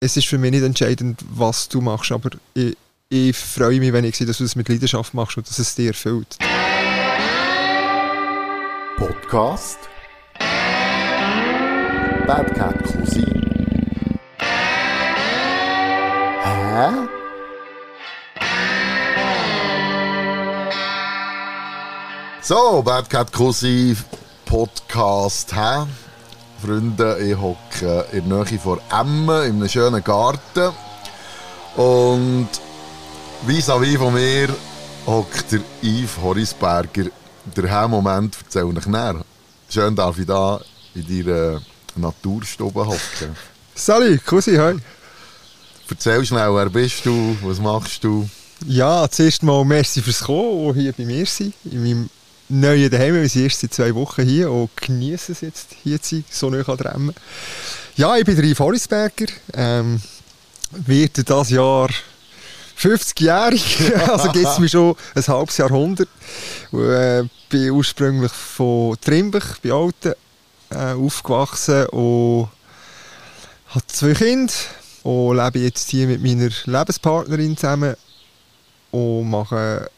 es ist für mich nicht entscheidend, was du machst, aber ich, ich freue mich, wenn ich sehe, dass du es mit Leidenschaft machst und dass es dir erfüllt. Podcast Bad Cat Cousin Hä? So, Bad Cat Cousin Podcast, hä? Freunde, ich hocke in der Nähe von Emmen, in einem schönen Garten. Und vis-à-vis von mir hockt der Yves Horisberger. Der Moment erzähl ich näher. Schön darf ich da in deiner Naturstube hocken. Salut, Cousi, hi. Erzähl schnell, wer bist du, was machst du? Ja, zuerst mal merci fürs Kommen und hier bei mir sein, in meinem neuen Daheim. Wir sind erst seit zwei Wochen hier und genießen es jetzt, hier zu sein, so nah an der Ja, ich bin Yves Horisberger, ähm, werde dieses Jahr 50-jährig, also gibt es mir schon ein halbes Jahrhundert. Ich äh, bin ursprünglich von Trimbach, bei Alten, äh, aufgewachsen und habe zwei Kinder und lebe jetzt hier mit meiner Lebenspartnerin zusammen und mache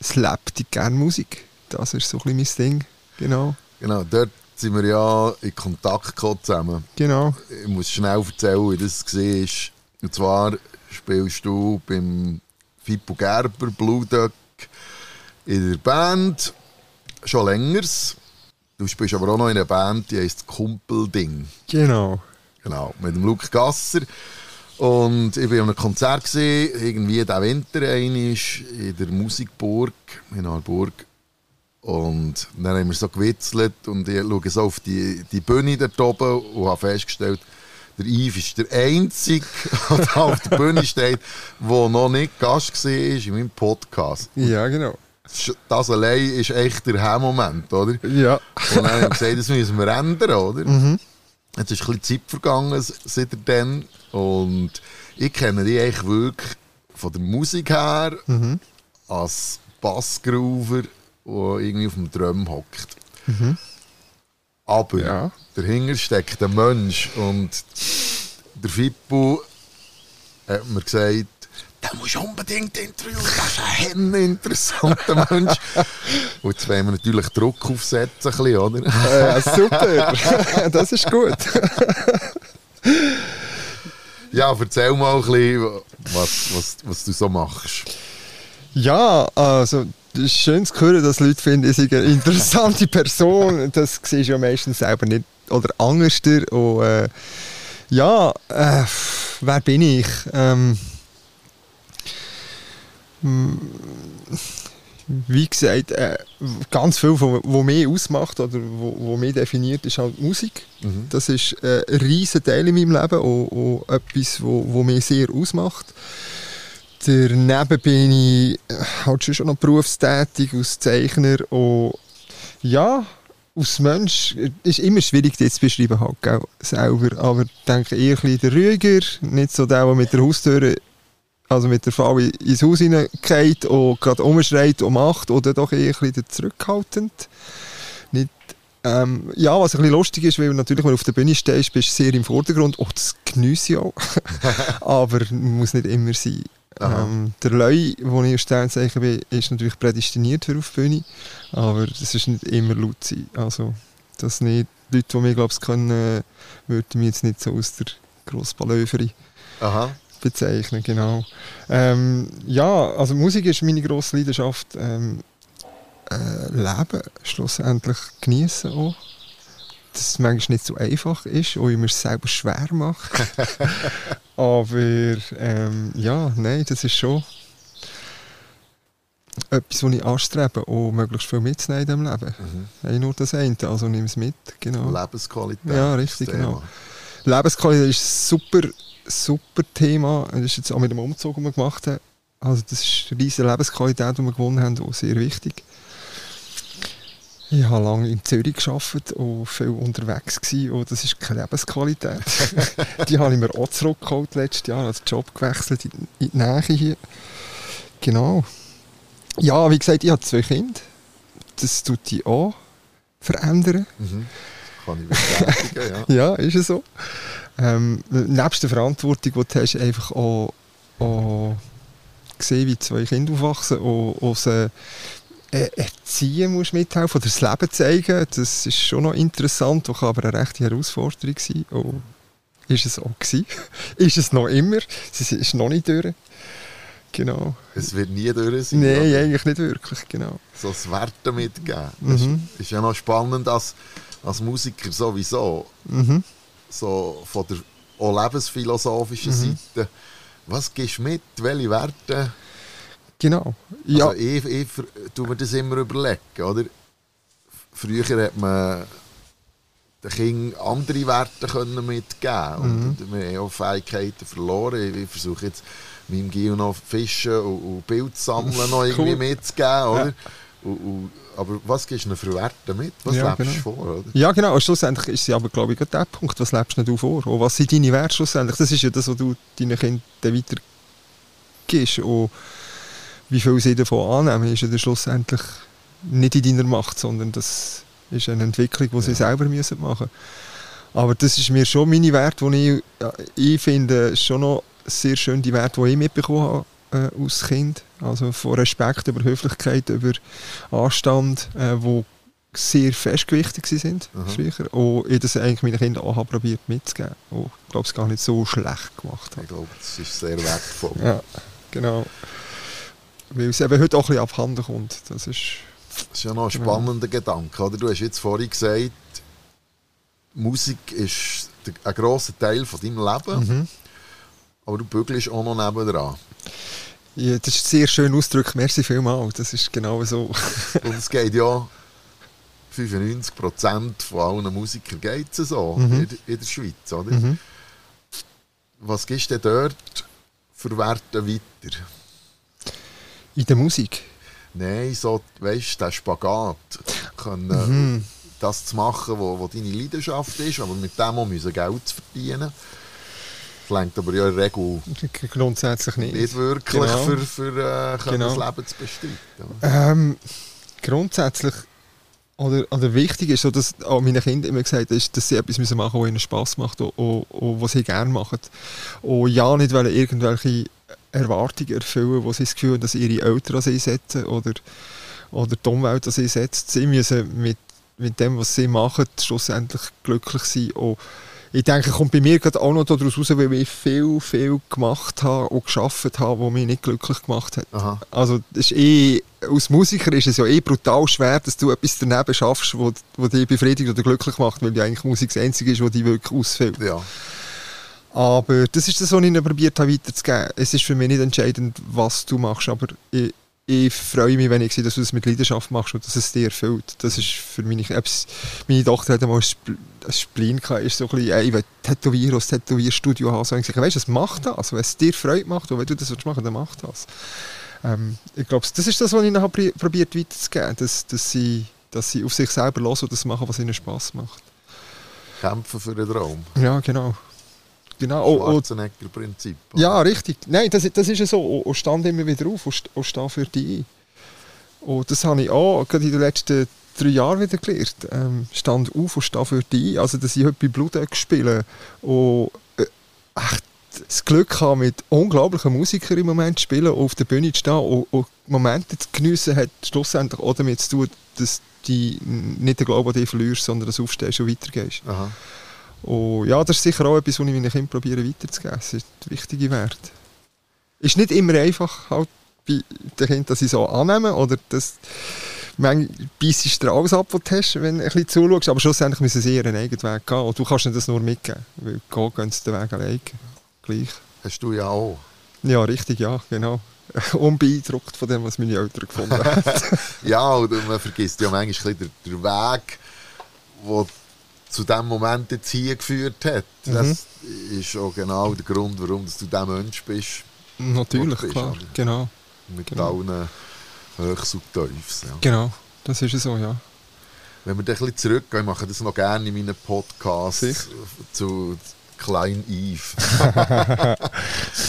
es lebt gerne Musik. Das ist so ein bisschen mein Ding, genau. Genau, dort sind wir ja in Kontakt gekommen zusammen. Genau. Ich muss schnell erzählen, wie das war. Und zwar spielst du beim Fippo Gerber, Blue Duck, in der Band schon länger. Du spielst aber auch noch in einer Band, die heisst Kumpelding. Genau. Genau, mit dem Luke Gasser. Und ich war an einem Konzert, gewesen, irgendwie diesen Winter einisch, in der Musikburg in Harburg. Und dann haben wir so gewitzelt und ich schaue so auf die, die Bühne dort oben und habe festgestellt, der Yves ist der Einzige, der auf der Bühne steht, der noch nicht Gast war in meinem Podcast. Ja, genau. Das allein ist echt der Hemmmoment, oder? Ja. Und dann haben wir gesagt, das müssen wir ändern, oder? Mhm. Jetzt ist ein bisschen Zeit vergangen seitdem. Und ich kenne die eigentlich wirklich von der Musik her mhm. als Bassgroover, der irgendwie auf dem Drum hockt. Mhm. Aber ja. dahinter steckt ein Mensch und der Fippo hat mir gesagt, der muss unbedingt interviewen, das ist ein interessanter Mensch. Und jetzt wollen wir natürlich Druck aufsetzen, bisschen, oder? Äh, super, das ist gut. ja, erzähl mal ein bisschen, was, was, was du so machst. Ja, also ist schön zu hören, dass Leute finden, ich eine interessante Person. Das siehst du ja meistens selber nicht. Oder anders. Und, äh, ja, äh, wer bin ich? Ähm, wie gesagt, äh, ganz viel, was mich ausmacht oder was mich definiert, ist halt Musik. Mhm. Das ist äh, ein riesen Teil in meinem Leben und, und etwas, was mich sehr ausmacht. Daneben bin ich äh, halt schon noch berufstätig als Zeichner und ja, als Mensch ist immer schwierig, das zu beschreiben halt, gell, selber. Aber ich denke eher ein bisschen Ruhiger, nicht so der, der mit der Haustür, also mit der Frau ins Haus hineingeht und gerade umschreit und macht, oder doch eher ein bisschen zurückhaltend. Nicht, ähm, ja, was ein bisschen lustig ist, weil natürlich, wenn du auf der Bühne stehst, bist du sehr im Vordergrund. Oh, das genieße ich auch. Aber muss nicht immer sein. Ähm, der Leu, wo ich Sternzeichen bin, ist natürlich prädestiniert für auf die Bühne, aber das ist nicht immer laut sein. Also, das nicht. Die Leute, die mich glaube ich können, würden mich jetzt nicht so aus der Grossballöferin bezeichnen, genau. Ähm, ja, also Musik ist meine grosse Leidenschaft. Ähm, äh, Leben schlussendlich genießen auch dass es manchmal nicht so einfach ist und ich mir es selber schwer mache. Aber ähm, ja, nein, das ist schon etwas, was ich anstrebe, auch möglichst viel mitzunehmen in diesem Leben. Mhm. Nicht nur das eine, also nimm es mit. Genau. Lebensqualität. Ja, richtig, genau. Lebensqualität ist ein super, super Thema. Das ist jetzt auch mit dem Umzug, den wir gemacht haben. Also das ist eine riesige Lebensqualität, die wir gewonnen haben, auch sehr wichtig. Ich habe lange in Zürich gearbeitet und viel unterwegs gewesen, und das ist keine Lebensqualität. die habe ich mir auch zurückgeholt letztes Jahr, den Job gewechselt in, in die Nähe hier. Genau. Ja, wie gesagt, ich habe zwei Kinder. Das tut die auch verändern. Mhm. Kann ich bestätigen, ja. ja, ist es so. Ähm, nebst der Verantwortung, die du hast, einfach auch, auch gesehen, wie zwei Kinder aufwachsen und, und sie erziehen musst mithelfen oder das Leben zeigen, das ist schon noch interessant, kann aber eine rechte Herausforderung sein. Und ist es auch gewesen. ist es noch immer. Es ist noch nicht durch. Genau. Es wird nie durch sein. Nein, oder? eigentlich nicht wirklich, genau. So das Werten mitgeben. Das mhm. ist, ist, ja noch spannend als, als Musiker sowieso. Mhm. So von der auch lebensphilosophischen mhm. Seite. Was gibst du mit? Welche Werte? Genau. Ja. Also ich, ich tue mir das immer überlegen, oder? Früher hat man den Kindern andere Werte können mitgeben mhm. und wir haben auch Fähigkeiten verloren. Ich versuche jetzt meinem Gio noch Fischen und, und Bild sammeln noch irgendwie cool. mitzugeben, oder? Ja. Und, und, aber was gibst du für Werte mit? Was ja, lebst du genau. vor? Oder? Ja, genau. Und schlussendlich ist es aber, glaube ich, der Punkt. Was lebst du vor? Und was sind deine Werte schlussendlich? Das ist ja das, was du deinen Kindern weitergibst. Und wie viel sie davon annehmen, ist ja schlussendlich nicht in deiner Macht, sondern das ist eine Entwicklung, die ja. sie selber müssen machen müssen. Aber das ist mir schon meine Werte, die ich, ja, ich finde, schon noch sehr schön die Werte, die ich mitbekommen habe äh, als Kind. Also von Respekt über Höflichkeit, über Anstand, äh, wo sehr festgewichtet sind mhm. früher. Und ich das eigentlich meinen Kindern auch probiert mitzugeben. Und ich glaube, es gar nicht so schlecht gemacht habe. Ich glaube, das ist sehr wertvoll. ja, genau. Weil es eben heute auch ein bisschen abhanden kommt. Das ist das ist ja noch ein genau. spannender genau. Gedanke. Oder? Du hast jetzt vorhin gesagt, Musik ist ein grosser Teil von deinem Leben, mhm. aber du bügelst auch noch nebenan. Ja, das ist sehr schön ausgedrückt. Merci vielmals. Das ist genau so. Und es geht ja 95% von allen Musikern geht es so mhm. in, in, der Schweiz. Oder? Mhm. Was gibst du dort für Werte weiter? In der Musik? Nein, so, weißt du, der Spagat. Können, mhm. Das zu machen, wo, wo deine Leidenschaft ist, aber mit dem auch müssen Geld zu verdienen. Das lenkt aber ja in der Regel grundsätzlich nicht. Nicht wirklich genau. für, für äh, genau. das Leben zu bestreiten. Ähm, grundsätzlich oder, oder wichtig ist, so, dass auch meine Kinder immer gesagt haben, dass sie etwas machen müssen, was ihnen Spass macht und, und, und was sie gerne machen. Und ja, nicht weil irgendwelche Erwartungen erfüllen, wo sie das Gefühl haben, dass ihre Eltern an sie setzen oder, oder die Umwelt an sie setzt. Sie müssen mit, mit dem, was sie machen, schlussendlich glücklich sein. Und ich denke, kommt bei mir gerade auch noch daraus raus, weil ich viel, viel gemacht habe und geschafft habe, was mich nicht glücklich gemacht hat. Aha. Also ist eh, als Musiker ist es ja eh brutal schwer, dass du etwas daneben schaffst, wo dich befriedigt oder glücklich macht, weil die eigentlich Musik das Einzige ist, was dich wirklich ausfällt. Ja. Aber das ist das, was ich ihnen probiert habe weiterzugeben. Es ist für mich nicht entscheidend, was du machst, aber ich, ich freue mich, wenn ich sehe, dass du das mit Leidenschaft machst und dass es dir erfüllt. Das ist für mich, meine Tochter hat einmal ein Spleen gehabt, ist so ein bisschen, ich will tätowieren, ein Tätowierstudio haben. So, ich sage, weißt du, was macht das? Wenn es dir Freude macht und wenn du das machen willst, dann mach das. Ähm, ich glaube, das ist das, was ich ihnen habe probiert weiterzugeben, dass, dass, sie, dass sie auf sich selber hören und das machen, was ihnen Spass macht. Kämpfen für den Traum. Ja, genau. Genau. Oh, oh. Schwarzenegger-Prinzip. Ja, richtig. Nein, das, das ist ja so. Und, stand immer wieder auf und, und stand für dich Und das habe ich auch gerade in den letzten drei Jahren wieder gelernt. Ähm, stand auf und stand für dich Also, dass ich heute bei Blutegg spiele und äh, echt das Glück habe, mit unglaublichen Musikern im Moment zu spielen und auf der Bühne zu stehen und, und Momente zu geniessen, hat schlussendlich auch damit zu tun, dass du nicht den Glauben an dich verlierst, sondern dass du aufstehst und weitergehst. Aha. Und ja, das ist sicher auch etwas, was ich meinen Kindern probiere weiterzugeben. Das ist ein wichtiger Wert. Ist nicht immer einfach halt bei den Kindern, dass sie so annehmen oder dass manchmal beißt du alles ab, was du hast, wenn du ein bisschen zuschaust, aber schlussendlich müssen sie ihren eigenen Weg gehen und du kannst ihnen das nur mitgeben, weil gehen gehen sie den Weg alleine. Gleich. Hast du ja auch. Ja, richtig, ja, genau. Unbeeindruckt von dem, was meine Eltern gefunden haben. ja, und man vergisst ja manchmal den, den Weg, wo zu dem Moment jetzt hier geführt hat. Mhm. Das ist auch genau der Grund, warum du der Mensch bist. Natürlich, bist, klar. Genau. Mit genau. allen Höchst und Tiefs. Ja. Genau, das ist so, ja. Wenn wir dann ein bisschen zurückgehen, ich mache das noch gerne in meinen Podcasts Sicher? zu Klein Eve.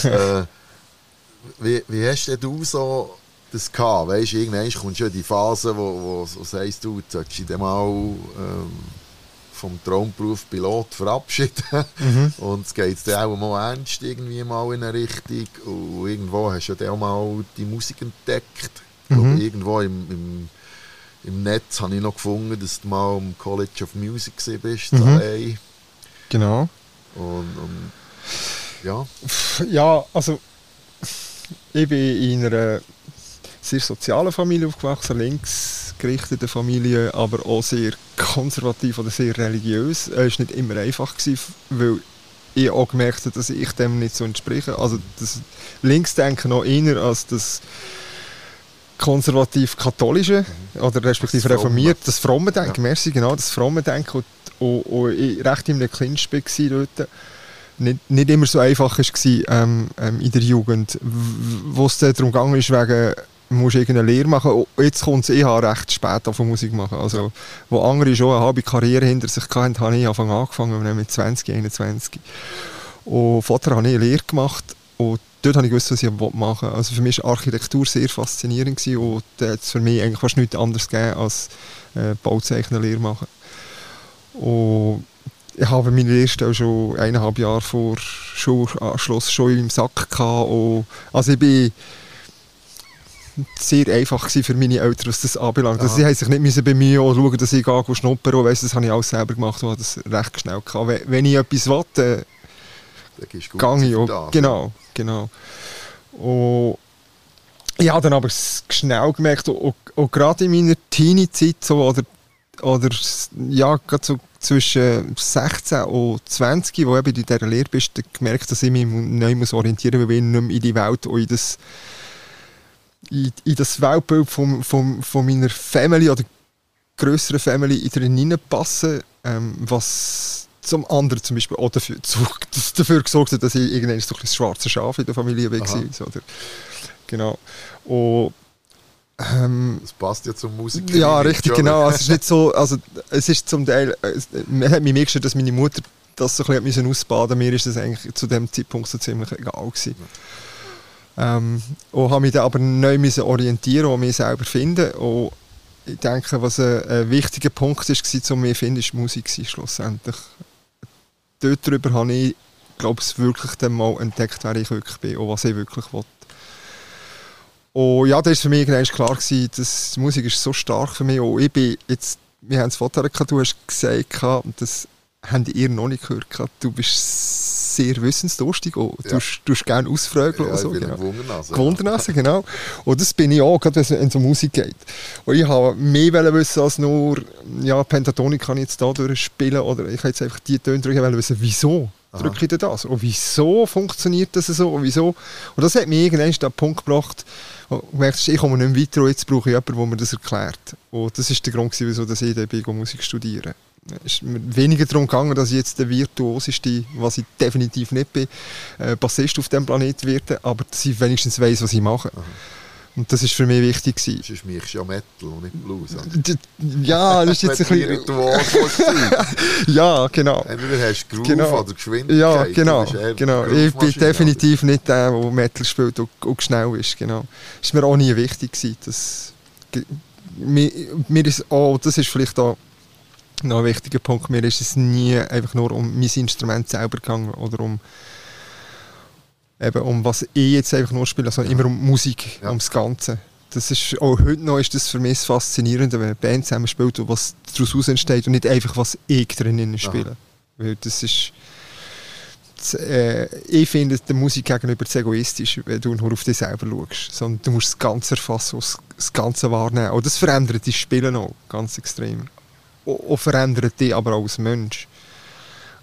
äh, wie, wie hast du so das gehabt? Weißt du, irgendwann kommt schon die Phase, wo, wo, wo sagst du, jetzt solltest du mal ähm, vom Traumberuf Pilot verabschieden. Mhm. Und es geht dann auch mal ernst irgendwie mal in eine Richtung. Und irgendwo hast du ja auch mal die Musik entdeckt. Mhm. Ich irgendwo im, im, im Netz habe ich noch gefunden, dass du mal am College of Music bist, mhm. Genau. Und, und ja. Ja, also ich bin in einer sehr sozialen Familie aufgewachsen, linksgerichtete Familie, aber auch sehr konservativ oder sehr religiös. Es war nicht immer einfach, gewesen, weil ich auch gemerkt habe, dass ich dem nicht so entspreche. Also das Linksdenken noch eher als das konservativ-katholische mhm. oder respektive das reformiert, das fromme Denken, ja. merci, genau, das fromme Denken und, und, und ich recht in einem Clinch war dort nicht, nicht immer so einfach war ähm, ähm, in der Jugend, wo es darum ging, wegen musst irgendeine Lehre machen. Oh, jetzt kommt es, ich habe recht spät auf Musik machen. Also, wo andere schon eine halbe Karriere hinter sich hatten, habe ich Anfang angefangen, mit 20, 21. Und vorher habe ich eine Lehre gemacht und dort habe ich gewusst, was ich machen wollte. Also für mich war Architektur sehr faszinierend gewesen und es für mich eigentlich fast nichts anderes gegeben als äh, Bauzeichnerlehre machen. Und ich habe meine Lehrstelle schon eineinhalb Jahre vor Schulanschluss schon im Sack gehabt. Und also ich bin sehr einfach für meine Eltern, was das anbelangt. Also sie haben sich nicht müssen bemühen und schauen, dass ich gehe schnuppern und weiss, das habe ich alles selber gemacht und das recht schnell gehabt. Wenn ich etwas will, dann gehe ich. Auch. Genau, genau. Und ich habe dann aber schnell gemerkt, auch, auch gerade in meiner Teenie-Zeit so, oder, oder ja, gerade so zwischen 16 und 20, wo du in dieser Lehre bist, gemerkt, dass ich mich neu orientieren muss, weil ich nicht mehr in die Welt und in das, in, in das Weltbild von, von, von meiner Family oder größeren Family drin passen, ähm, was zum anderen zum Beispiel auch dafür, dafür gesorgt hat, dass ich irgendwann so ein schwarzes Schaf in der Familie war. Oder, genau. Und ähm, das passt ja zum Musik. Ja, richtig, genau. Also es ist nicht so, also es ist zum Teil, man hat mich mehr gestört, dass meine Mutter das so ein bisschen ausbaden Mir ist das eigentlich zu dem Zeitpunkt so ziemlich egal gewesen. Ähm, und habe mich dann aber neu müssen orientieren und mich selber finden. Und ich denke, was ein, ein wichtiger Punkt war, um mich zu finden, ist Musik schlussendlich. Dort darüber habe ich, glaube ich, wirklich dann mal entdeckt, wer ich wirklich bin und was ich wirklich will. Und ja, da war für mich klar, gewesen, dass die Musik ist so stark für mich. Und ich bin jetzt, wir haben vorher gehabt, du hast gesagt, das habt ihr noch nicht gehört, du bist sehr wissensdurstig und ja. du, du gerne ausfragen. Ja, so, genau. Wundernase, genau. Und das bin ich auch, gerade wenn es um Musik geht. Und ich habe mehr wissen als nur, ja, Pentatonik kann ich jetzt da durchspielen oder ich kann jetzt einfach die Töne drücken, wissen, wieso drücke ich das? Und wieso funktioniert das so? Und wieso? Und das hat mich irgendwann an den Punkt gebracht, und merkst, ich komme nicht mehr weiter und jetzt brauche ich jemanden, der mir das erklärt. Und das war der Grund, wieso ich bin, Musik studieren ist mir weniger darum gegangen, dass ich jetzt der Virtuoseste, was ich definitiv nicht bin, äh, Bassist auf diesem Planeten werde, aber dass ich wenigstens weiß, was ich mache. Aha. Und das war für mich wichtig. Gewesen. Sonst mich ja Metal und nicht Blues. Ja, das ist jetzt ein bisschen... ja, genau. Entweder hast du Groove genau. oder Geschwindigkeit. Ja, genau. genau. Ich bin definitiv nicht der, der Metal spielt und, und schnell ist. Genau. Das war mir auch nie wichtig. Gewesen, dass, mir, mir ist auch, das ist vielleicht auch noch ein wichtiger Punkt, mir ist es nie einfach nur um mein Instrument selber gegangen oder um eben um was ich jetzt einfach nur spiele, sondern immer um Musik, ja. ums Ganze. Das ist, auch heute noch ist das für mich das Faszinierende, wenn eine Band zusammen spielt und was daraus entsteht und nicht einfach, was ich drinnen spiele. Aha. Weil das ist... Das, äh, ich finde der Musik gegenüber zu egoistisch, wenn du nur auf dich selber schaust. Sondern du musst das Ganze erfassen, das Ganze wahrnehmen. Und das verändert das Spielen auch ganz extrem. Und, verändert dich aber auch als Mensch.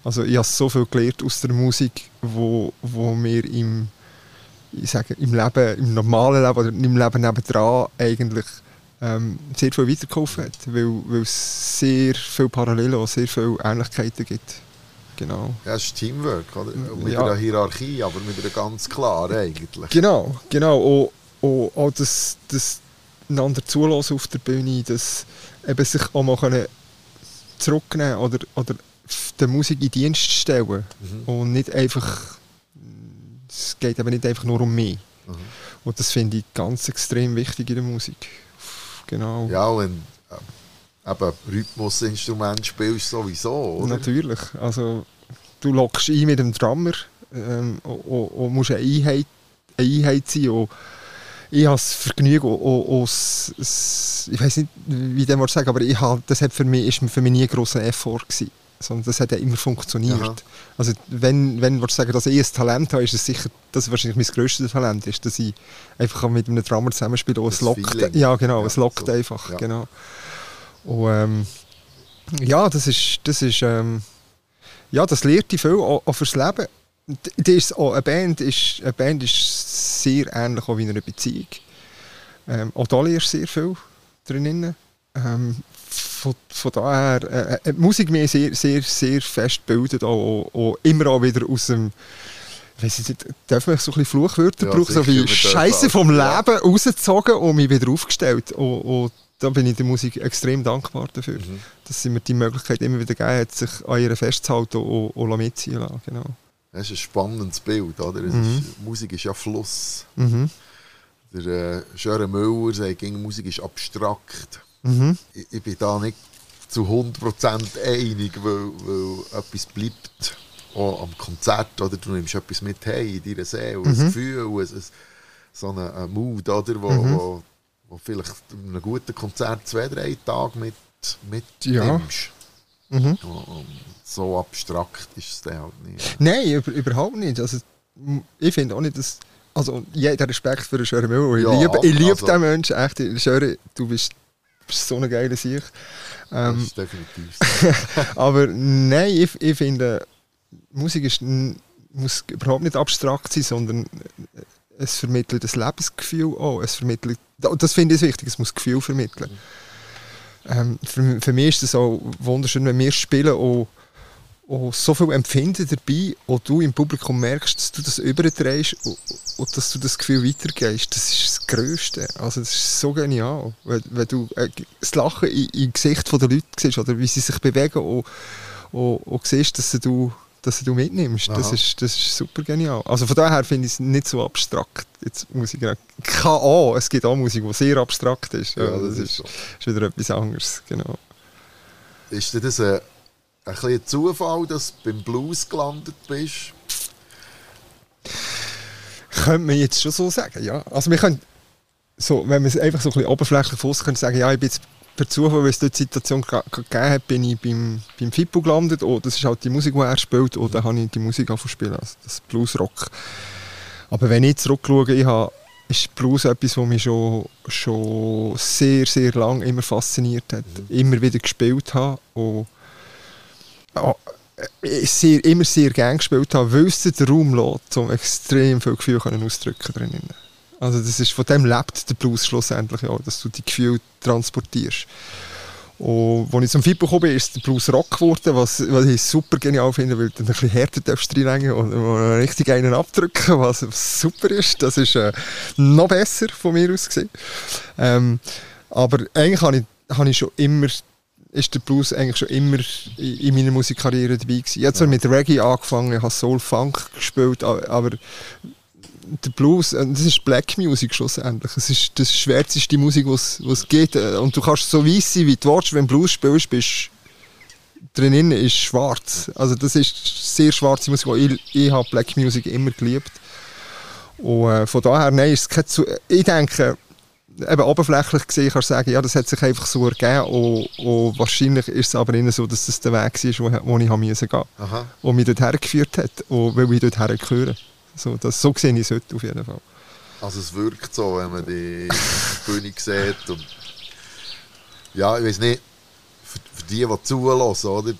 Also ich habe so viel gelernt aus der Musik, wo, wo mir im, ich sage, im Leben, im normalen Leben oder im Leben nebendran eigentlich ähm, sehr viel weitergeholfen hat, weil, weil es sehr viele Parallelen und sehr viele Ähnlichkeiten gibt. Genau. Ja, es ist Teamwork, oder? mit ja. einer Hierarchie, aber mit einer ganz klar eigentlich. Genau, genau. Und, und auch das, das einander zulassen auf der Bühne, dass eben sich auch mal zurücknehmen oder, oder der Musik in Dienst stellen mhm. und nicht einfach es geht aber nicht einfach nur um mich mhm. und das finde ich ganz extrem wichtig in der Musik genau ja und äh, eben Rhythmusinstrument spielst sowieso, oder? Natürlich. Also, du lockst ein mit dem Drummer ähm, und, und, musst eine Einheit, eine Einheit sein. Und ich habe das Vergnügen, und, ich weiß nicht, wie ich das sagen aber ich habe, das hat für mich, ist für mich nie ein grosser Effort gewesen. Sondern das hat ja immer funktioniert. Aha. Also wenn, wenn du sagen, dass ich ein Talent habe, ist es sicher, dass wahrscheinlich mein grösstes Talent ist, dass ich einfach mit einem Drummer zusammenspiele und es lockt. Ja, genau, ja, es lockt so. einfach. Ja. Genau. Und ähm, ja, das ist, das ist ähm, ja, das lehrt dich viel auch, auch fürs Leben. Das ist auch, eine, Band ist, eine Band ist sehr ähnlich auch wie eine Beziehung. Ähm, auch da lernst du sehr viel drin. Ähm, von, von daher, äh, äh, Musik mir sehr, sehr, sehr fest bildet, auch, auch, immer auch wieder aus dem weiss ich nicht, darf man so ein bisschen Fluchwörter ja, brauchen, so wie Scheiße vom Leben ja. rausgezogen und mich wieder aufgestellt. Und, und da bin ich der Musik extrem dankbar dafür, mhm. dass sie mir die Möglichkeit immer wieder gegeben hat, sich an ihr festzuhalten und, und mitziehen lassen. Genau. Das ist ein spannendes Bild. Oder? Mhm. Ist, Musik ist ja Fluss. Mhm. Der äh, Sören Müller sagt, Musik ist abstrakt. Mhm. Ich, ich, bin da nicht zu 100% einig, weil, weil etwas bleibt auch am Konzert. Oder? Du nimmst etwas mit hey, in deiner Seele, mhm. ein Gefühl, ein, so einen Mut, oder, wo, mhm. wo wo vielleicht in einem guten Konzert zwei, drei Tage mit, mitnimmst. Ja. Mhm. So abstrakt ist es dann halt nicht. Nein, überhaupt nicht. Also, ich finde auch nicht, dass. Also, jeder Respekt für den Schöre Müller. Ich ja, liebe, ich liebe also, den Menschen echt. Schöre, du bist, bist so eine geile Sicht. Ähm, das ist definitiv aber nein, ich, ich finde, Musik ist, muss überhaupt nicht abstrakt sein, sondern es vermittelt das Lebensgefühl auch. Es vermittelt, das finde ich wichtig, es muss Gefühl vermitteln. Ähm, für, für mich ist es auch wunderschön, wenn wir spielen und, und so viel Empfinden dabei und du im Publikum merkst, dass du das überträgst und, und dass du das Gefühl weitergehst. Das ist das Größte. Also das ist so genial. Wenn, wenn du äh, das Lachen im Gesicht der Leute siehst oder wie sie sich bewegen und, und, und siehst, dass du dass du mitnimmst. Das ist, das ist super genial. Also von daher finde ich es nicht so abstrakt. Jetzt Musik auch, es gibt auch Musik, die sehr abstrakt ist. Ja, ja das, das, ist, so. ist, wieder etwas anderes. Genau. Ist dir das ein, ein, ein Zufall, dass du beim Blues gelandet bist? Könnte man jetzt schon so sagen, ja. Also wir können, so, wenn man es einfach so ein bisschen oberflächlich aus können sagen, ja, ich bin jetzt per Zufall, weil es dort die Situation gegeben hat, bin ich beim, beim Fippo gelandet. Oh, das ist halt die Musik, die er spielt. Und dann habe ich die Musik angefangen also das Bluesrock. Aber wenn ich zurückschaue, ich habe, ist Blues etwas, was mich schon, schon sehr, sehr lange immer fasziniert hat. Mhm. Immer wieder gespielt habe. Und, oh, sehr, immer sehr gerne gespielt habe, weil es den Raum lässt, um extrem viel Gefühl ausdrücken können. Also das ist, von dem lebt der Blues schlussendlich, ja, dass du die Gefühle transportierst. Und als ich zum FIP gekommen bin, ist der Blues Rock geworden, was, was ich super genial finde, weil du ein bisschen härter darfst reinlegen und richtig einen abdrücken, was super ist. Das ist äh, noch besser von mir aus gesehen. Ähm, aber eigentlich habe ich, habe ich schon immer ist der Blues eigentlich schon immer in meiner Musikkarriere dabei gewesen. Ich habe zwar ja. mit Reggae angefangen, ich habe Soul Funk gespielt, aber der Blues, äh, das ist Black Music schlussendlich. Es ist das schwärzeste Musik, was es geht. Äh, und du kannst so weiss sein, wie du willst, wenn du Blues spielst, bist drinnen ist schwarz. Also das ist sehr schwarze Musik. Ich, ich habe Black Music immer geliebt. Und äh, von daher, nein, ist es kein zu Ich denke, eben oberflächlich gesehen kannst du sagen, ja, das hat sich einfach so ergeben und, und wahrscheinlich ist es aber innen so, dass das der Weg war, wo, wo ich gehen musste. Und mich dort hergeführt hat und weil ich dort hergehöre. So, das, so sehe ich es heute auf jeden Fall. Also es wirkt so, wenn man die Bühne sieht. Und ja, ich weiß nicht, für, für die, die zulassen, oder?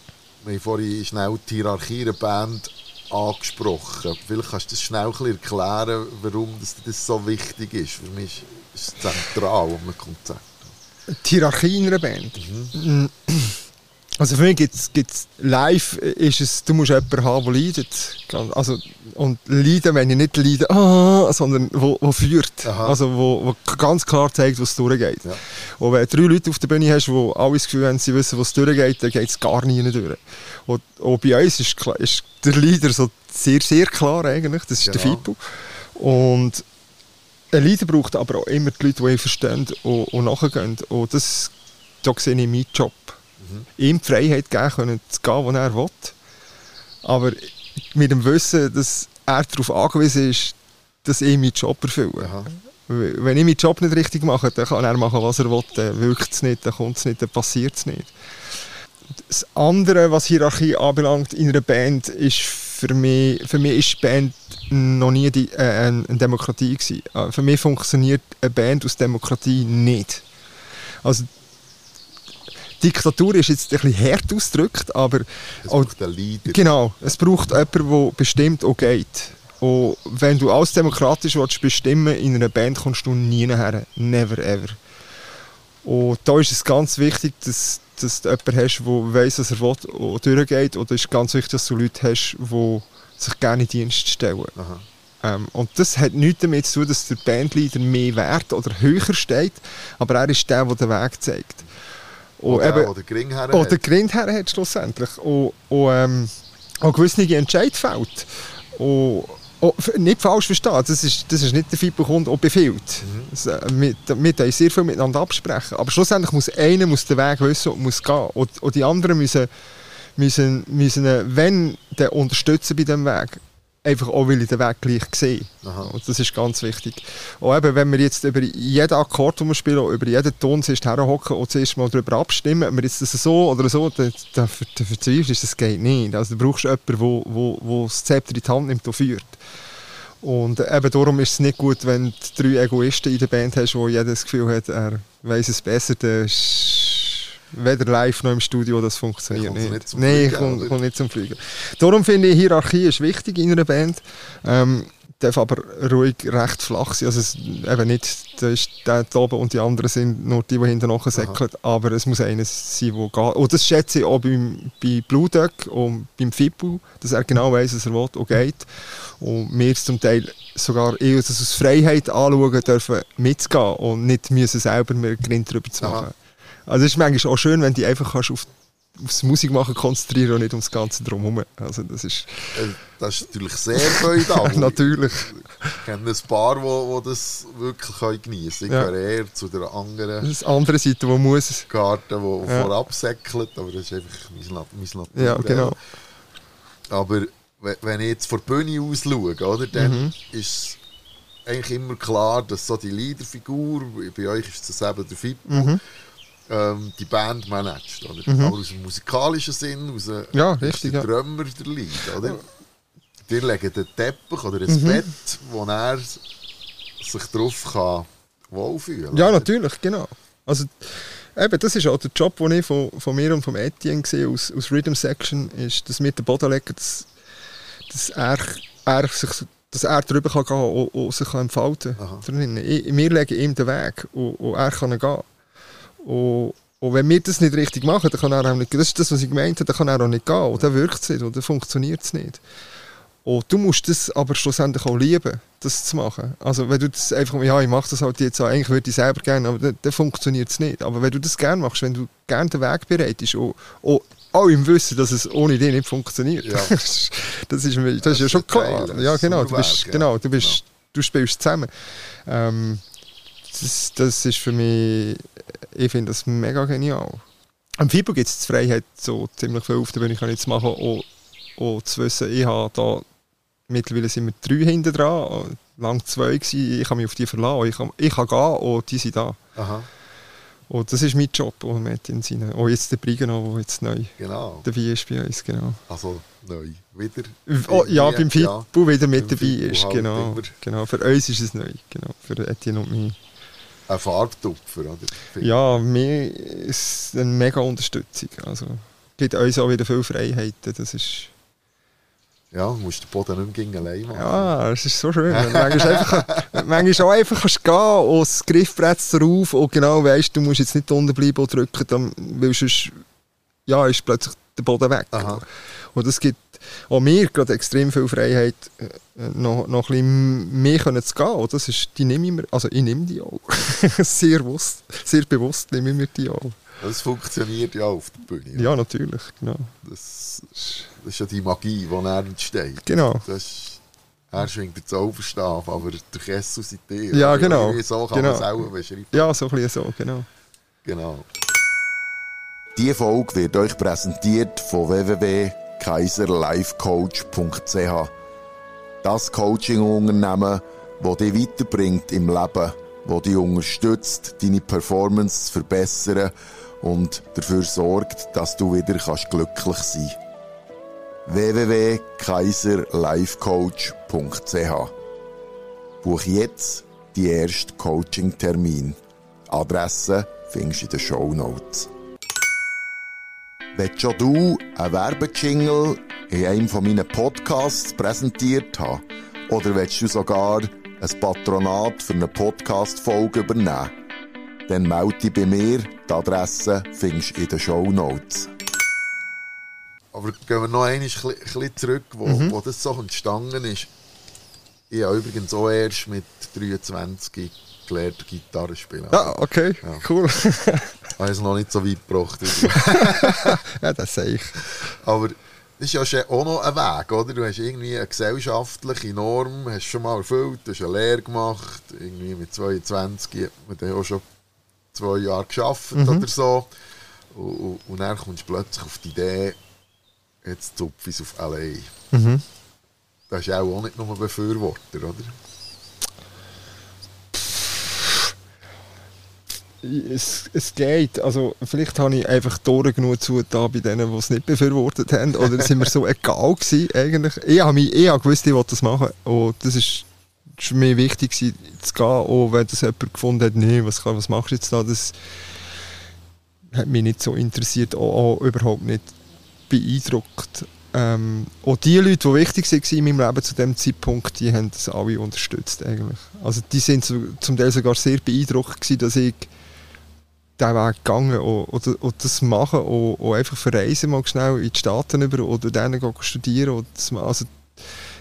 Wir haben vorhin schnell die Hierarchie der Band angesprochen. Vielleicht kannst du das schnell erklären, warum das, das so wichtig ist. Für mich ist es zentral um ein Konzert. Die Hierarchie in einer Band? Mhm. Also für mich gibt's, gibt's live ist es, du musst jemanden haben, der leidet. Also, und leiden, wenn ich nicht leiden, ah, sondern wo, wo führt. Aha. Also wo, wo ganz klar zeigt, was durchgeht. Ja. Und wenn du drei Leute auf der Bühne hast, die alle das Gefühl haben, sie wissen, was durchgeht, dann geht es gar nie durch. Und, und bei uns ist, ist der Leader so sehr, sehr klar eigentlich, das ist genau. der Fippo. Und ein Leader braucht aber auch immer die Leute, die ihn verstehen und, und nachgehen. Und das da sehe ich meinen Job. Ihm die Freiheit geben können, zu gehen, wo er will. Aber mit dem Wissen, dass er darauf angewiesen ist, dass ich meinen Job erfülle. Aha. Wenn ich meinen Job nicht richtig mache, dann kann er machen, was er will. Dann wirkt es nicht, dann kommt es nicht, dann passiert es nicht. Das andere, was Hierarchie anbelangt in einer Band, ist für mich, für mich ist Band noch nie die, äh, eine Demokratie gewesen. Äh, für mich funktioniert eine Band aus Demokratie nicht. Also Diktatur ist jetzt ein bisschen hart ausgedrückt, aber... Es braucht einen Leader. Genau, es braucht jemanden, der bestimmt auch geht. Und wenn du alles demokratisch willst, bestimmen in einer Band, kommst du nie her. Never ever. Und da ist es ganz wichtig, dass, dass du jemanden hast, der weiss, was er will und durchgeht. Und es ist ganz wichtig, dass du Leute hast, die sich gerne in Dienst stellen. Ähm, und das hat nichts damit zu tun, dass der Bandleader mehr wert oder höher steht, aber er ist der, der den Weg zeigt. Und oder, eben, oder Gring her Oder Gring her hat schlussendlich. Und, und ähm, auch gewisse Entscheid fällt. Und, Oh, nicht falsch verstehen, das ist, das ist nicht der kommt und befiehlt. Mhm. Äh, wir, wir sehr viel miteinander absprechen. Aber schlussendlich muss einer muss den Weg wissen und muss gehen. Und, und die anderen müssen, müssen, müssen wenn, dann unterstützen bei diesem Weg einfach auch, weil ich den Weg gleich sehe. Und das ist ganz wichtig. Und eben, wenn wir jetzt über jeden Akkord, den wir spielen, über jeden Ton zuerst herhocken und zuerst mal darüber abstimmen, ob wir jetzt das so oder so, dann, dann, dann verzweifelst du, das geht nicht. Also du brauchst jemanden, der wo, wo, wo das Zepter in die Hand nimmt und führt. Und eben darum ist es nicht gut, wenn du drei Egoisten in der Band hast, wo jeder das Gefühl hat, er weiß es besser, dann ist weder live noch im Studio das funktioniert nicht. nicht Nein, ich komme komm nicht zum Fliegen. Darum finde ich, Hierarchie ist wichtig in einer Band. Ähm, darf aber ruhig recht flach sein. Also es, eben nicht, da ist der da oben und die anderen sind nur die, die hinten nachher säckeln. Aber es muss einer sein, der geht. Und das schätze ich auch beim, bei Blue Duck und beim Fippo, dass er genau weiß, was er will und geht. Und wir zum Teil sogar eher das aus Freiheit anschauen dürfen, mitzugehen und nicht müssen selber mehr Grind darüber zu machen. Aha. Also es ist manchmal auch schön, wenn du einfach kannst auf aufs Musikmachen konzentrieren und nicht ums Ganze drumherum. Also das ist... Äh, das ist natürlich sehr feudal. natürlich. Ich kenne ein paar, die wo, wo das wirklich geniessen können. Ich ja. eher zu der anderen... Das die andere Seite, wo muss... Garten, die ja. vorab säckelt, aber das ist einfach mein, mein Natur. Ja, genau. Aber wenn ich jetzt von der Bühne aus schaue, oder, dann mhm. ist eigentlich immer klar, dass so die Leaderfigur, bei euch ist das eben der Fippo, mhm ähm, die Band managt. Oder? Mhm. Aber aus dem musikalischen Sinn, aus, ja, richtig, der Drummer der Lied. Oder? Die legen den Teppich oder ein mhm. Bett, wo er sich drauf kann wohlfühlen kann. Ja, natürlich, genau. Also, eben, das ist auch der Job, den ich von, von mir und von Etienne sehe, aus, aus Rhythm Section, ist, dass wir den Boden legen, dass, dass er, er sich dass er drüber kann gehen und, und sich kann entfalten kann. Wir legen ihm den Weg und, und er kann gehen. Und, und wenn wir das nicht richtig machen, dann kann er auch nicht, das ist das, was ich gemeint habe, dann kann er auch nicht gehen. Und dann wirkt es nicht dann funktioniert es nicht. Und du musst das aber schlussendlich auch lieben, das zu machen. Also wenn du das einfach, ja, ich mache das halt jetzt, eigentlich würde ich selber gerne, aber dann, dann funktioniert es nicht. Aber wenn du das gerne machst, wenn du gerne den Weg bereitest und, und auch im Wissen, dass es ohne dich nicht funktioniert, ja. das, ist, das, ist, das ist ja schon klar. Ja, genau, du bist, genau, du, bist, du spielst zusammen. Ähm, das, das ist für mich, ich finde das mega genial. Am FIBO gibt es die Freiheit, so ziemlich viel auf der Bühne kann ich jetzt machen, und, und zu wissen, ich habe da, mittlerweile sind wir drei hinten dran, lang zwei gewesen, ich kann mich auf die verlassen, ich kann, ich kann gehen und die sind da. Aha. Und das ist mein Job, und mit in seinen, auch jetzt der Brigano, der jetzt neu genau. dabei ist bei uns, genau. Also neu, wieder? Oh, ja, beim FIBO ja, wieder mit dabei ist, halt genau, genau. Für uns ist es neu, genau, für Etienne und mich ein Farbtupfer, oder? Ja, mir ist eine mega Unterstützung. Also gibt uns auch wieder viele Freiheiten. Das ist ja, du musst den Boden nicht mehr allein machen. Ja, es ist so schön. Manchmal, einfach, manchmal auch einfach kannst gehen und das Griffbrett darauf und genau weißt, du musst jetzt nicht unten bleiben und drücken, dann, weil sonst ja, ist plötzlich der Boden weg. Aha. Und das gibt auch mir gerade extrem viel Freiheit, äh, noch, noch ein bisschen mehr können zu gehen. Das ist, die nehme ich mir, also ich nehme die auch. sehr, bewusst, sehr bewusst nehme ich mir die auch. Das funktioniert ja auf der Bühne. Ja, natürlich, genau. Das, das ist ja die Magie, die er entsteht. Genau. Das er schwingt den Zauberstab, aber der Kessel sind dir. Ja, genau. So kann genau. man es auch beschreiben. Ja, so ein bisschen so, genau. Genau. Diese Folge wird euch präsentiert von www.kaiserlifecoach.ch. Das Coaching-Unternehmen, das dich weiterbringt im Leben, das dich unterstützt, deine Performance zu verbessern und dafür sorgt, dass du wieder glücklich sein kannst. www.kaiserlifecoach.ch Buch jetzt die ersten Coaching-Termin. Adresse findest du in den Show Notes. Willst schon du einen Werbejingle in einem von meinen Podcasts präsentiert haben? Oder willst du sogar ein Patronat für eine Podcast-Folge übernehmen? Dann melde dich bei mir. Die Adresse findest du in den Show Notes. Aber gehen wir noch ein bisschen zurück, wo, mhm. wo das so entstanden ist. Ich habe übrigens auch erst mit 23 gelernt, Gitarre spielen. Ja, okay, ja. cool. habe es noch nicht so weit gebracht. ja, das sehe ich. Aber das ist ja auch noch ein Weg, oder? Du hast irgendwie eine gesellschaftliche Norm, hast schon mal erfüllt, hast eine Lehre gemacht, irgendwie mit 22 hat man dann auch schon zwei Jahre geschafft mhm. oder so. Und, und, dann kommst du plötzlich auf die Idee, jetzt zupfe ich auf L.A. Mhm. Das ist auch nicht nur ein Befürworter, oder? Es, es geht. Also, vielleicht habe ich einfach Tore genug zugetan bei denen, die es nicht befürwortet haben. Oder sind mir so egal gewesen, eigentlich. Ich habe, mich, ich habe gewusst, ich wollte das machen. Und das ist, ist mir wichtig zu gehen. Auch wenn das jemand gefunden hat, nee, was, was machst du jetzt da? Das hat mich nicht so interessiert. Auch, auch überhaupt nicht beeindruckt. Ähm, auch die Leute, die wichtig waren in meinem Leben zu dem Zeitpunkt, die haben das alle unterstützt eigentlich. Also die sind so, zum Teil sogar sehr beeindruckt gewesen, dass ich diesen Weg gegangen und, und, und das machen und, und, einfach verreisen mal schnell in die Staaten über oder denen studieren. Und das, also,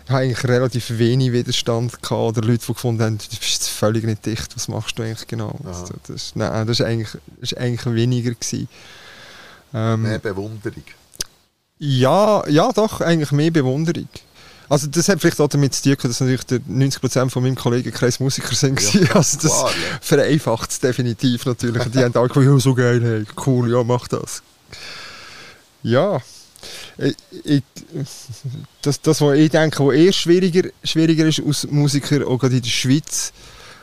ich hatte eigentlich relativ wenig Widerstand gehabt, oder Leute, die gefunden haben, du bist völlig nicht dicht, was machst du eigentlich genau? Also, das, nein, das war eigentlich, eigentlich weniger. Gewesen. Ähm, Mehr Bewunderung? Ja, ja, doch, eigentlich mehr Bewunderung. Also das hat vielleicht auch damit zu tun, dass natürlich 90% von meinem Kollegenkreis Musiker sind. Ja, also das klar, ja. vereinfacht es definitiv natürlich. Die haben alle gesagt, ja, so geil, hey, cool, ja, mach das. Ja. Ich, das, das, was ich denke, was eher schwieriger, schwieriger ist als Musiker, auch gerade in der Schweiz,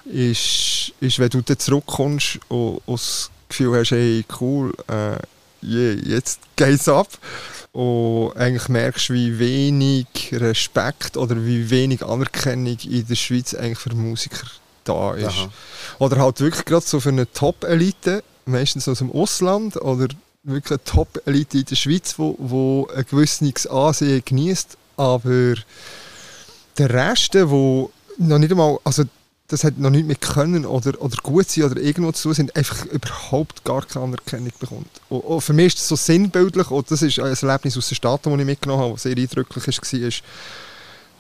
ist, ist wenn du dann zurückkommst und, und das Gefühl hast, hey, cool, äh, yeah, jetzt geht's ab und eigentlich merkst, wie wenig Respekt oder wie wenig Anerkennung in der Schweiz eigentlich für Musiker da ist. Aha. Oder halt wirklich gerade so für eine Top-Elite, meistens aus dem Ausland oder wirklich eine Top-Elite in der Schweiz, wo, wo ein gewisses Ansehen genießt, aber der Rest, wo noch nicht einmal, also das hat noch nicht mehr können oder, oder gut sein oder irgendwo zu tun sind, einfach überhaupt gar keine Anerkennung bekommt. Und, und für mich ist das so sinnbildlich und das ist ein Erlebnis aus den Staaten, das ich mitgenommen habe, das sehr eindrücklich war.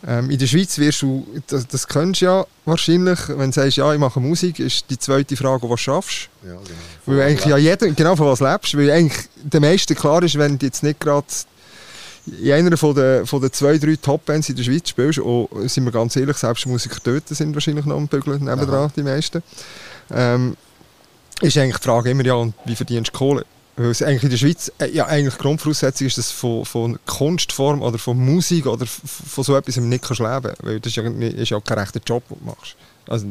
Ähm, in der Schweiz wirst du, das, das kennst du ja wahrscheinlich, wenn du sagst, ja, ich mache Musik, ist die zweite Frage, was schaffst du? Ja, genau. Weil eigentlich ja jeder, genau von was lebst, weil eigentlich der meiste klar ist, wenn du jetzt nicht gerade in einer von den, von den zwei, drei Top-Bands in der Schweiz spielst, und sind wir ganz ehrlich, selbst Musiker dort sind wahrscheinlich noch am Bügeln nebendran, die meisten, ähm, ist eigentlich die Frage immer, ja, und wie verdienst du Kohle? Weil es eigentlich in der Schweiz, äh, ja, eigentlich Grundvoraussetzung ist, dass von, von Kunstform oder von Musik oder von so etwas nicht kannst leben Weil das ist ja, ist ja kein rechter Job, den du machst. Also,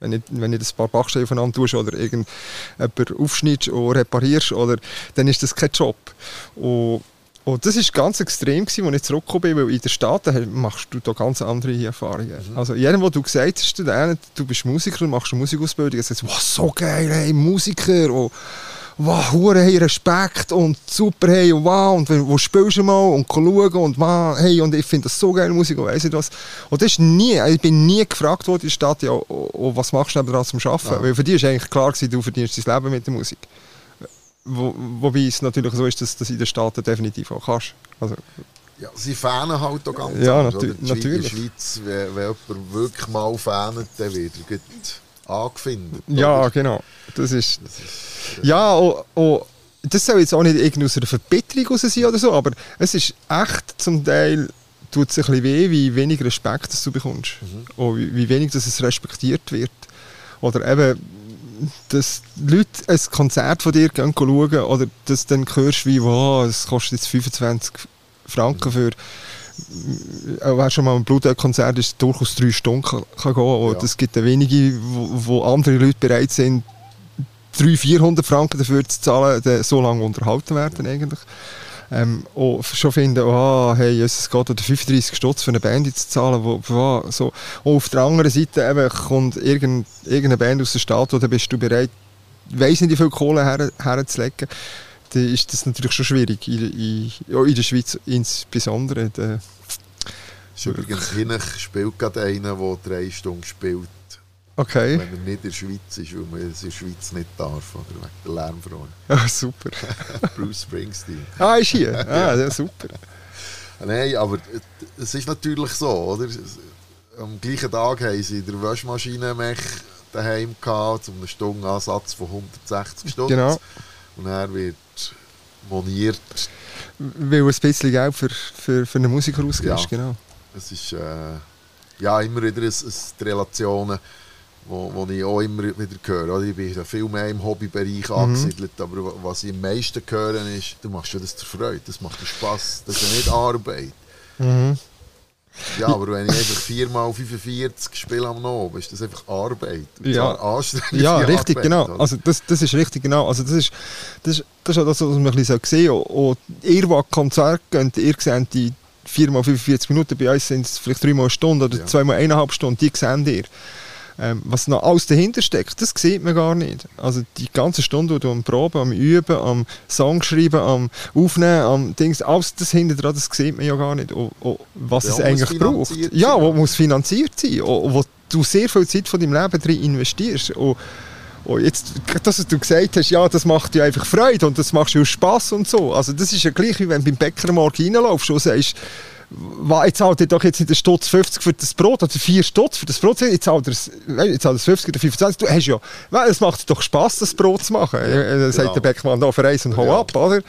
wenn du wenn nicht ein paar Bachsteine aufeinander tust oder irgendjemand aufschneidest und reparierst, oder, dann ist das kein Job. Und und das war ganz extrem, als ich zurückgekommen bin, weil in den Staaten machst du da ganz andere Erfahrungen. Mhm. Also jedem, wo du gesagt hast, du bist Musiker und machst eine Musikausbildung, er sagt, wow, so geil, hey, Musiker, und wow, hure, hey, Respekt und super, hey, und wow, und wo spielst du mal und schauen und wow, hey, und ich finde das so geil, Musik und weiss ich was. Und das ist nie, ich bin nie gefragt worden in der Stadt, ja, oh, oh, was machst du nebenan zum Arbeiten? Ja. Weil für dich war eigentlich klar, gewesen, du verdienst dein Leben mit der Musik. Wo, wobei es natürlich so ist, dass du das in den Staaten definitiv auch kannst. Also, ja, sie fähnen halt auch ganz ja, anders. Natu natürlich. In der Schweiz, wenn, wenn jemand wirklich mal fähnet, dann wird er angefindet. Ja, oder? genau. Das ist, das ist ja, oh, oh, das soll jetzt auch nicht irgendwie aus einer Verbitterung raus sein oder so, aber es ist echt zum Teil tut es ein bisschen weh, wie wenig Respekt du bekommst. Mhm. Und wie, wie wenig dass es respektiert wird. Oder eben dass Leute ein Konzert von dir gehen schauen oder dass du dann hörst, wie, wow, es kostet jetzt 25 Franken für äh, wer schon mal ein Blutkonzert ist, durchaus drei Stunden kann, kann gehen. Und es gibt wenige, wo, wo, andere Leute bereit sind, 300, 400 Franken dafür zu zahlen, so lange unterhalten werden eigentlich. Ähm, und schon finden, oh, hey, es geht oder 35 Stutz für eine Band zu zahlen. Wo, wo, so. Und auf der anderen Seite eben, kommt irgendeine, irgendeine Band aus der Stadt, dann bist du bereit, weiss nicht, wie viel Kohle her, herzulegen. Dann ist das natürlich schon schwierig, in, in, in der Schweiz insbesondere. Da, übrigens Hinech spielt gerade einer, der drei Stunden spielt. Okay. Wenn er nicht in der Schweiz ist, weil man in der Schweiz nicht darf, oder wegen der Lärmverordnung. Ah, super. Bruce Springsteen. Ah, ist hier? Ah, ja, super. Nein, aber es ist natürlich so, oder? Am gleichen Tag haben sie der Waschmaschine daheim gehabt, zum einen Stundenansatz von 160 Stunden. Genau. Und er wird moniert. Weil ein bisschen Geld für, für, für einen Musiker ausgibst, ja. genau. Es ist äh, ja immer wieder ein, ein, die Relationen wo, wo ich auch immer wieder höre. Ich bin ja viel mehr im Hobbybereich mhm. angesiedelt, aber was ich am meisten höre, ist, du machst ja das zur Freude, das macht dir Spass, das ist ja nicht Arbeit. Mhm. Ja, aber wenn ich einfach 4 x 45 spiele am Abend, ist das einfach Arbeit. Ja, ja richtig, Arbeit, genau. Also das, das ist richtig, genau. Also das ist, das ist, das ist auch das, was man ein bisschen sehen soll. Und ihr, die Konzert geht, ihr seht die 4 x 45 Minuten, bei uns sind es vielleicht 3 mal eine Stunde oder ja. 2 mal eineinhalb Stunden, die seht ihr. Ähm, was noch alles dahinter steckt, das sieht man gar nicht. Also die ganze Stunde, die du am Proben, am Üben, am Song schreiben, am Aufnehmen, am Dings, alles das hinter dran, das sieht man ja gar nicht. Und, und was ja, es eigentlich braucht. Ja, wo muss finanziert sein. Und, wo du sehr viel Zeit von deinem Leben drin investierst. Und, und jetzt, dass du gesagt hast, ja, das macht dir einfach Freude und das macht dir Spass und so. Also das ist ja gleich, wie wenn du beim Bäcker morgen reinlaufst und sagst, jetzt zahlt ihr doch jetzt nicht den Stutz 50 für das Brot oder 4 Stutz für das Brot, jetzt zahlt ihr jetzt zahlt 50 oder 25. Du hast ja, es macht doch Spass, das Brot zu machen. Ja, äh, sagt genau. der Beckmann da für eins und hau ja. ab, oder?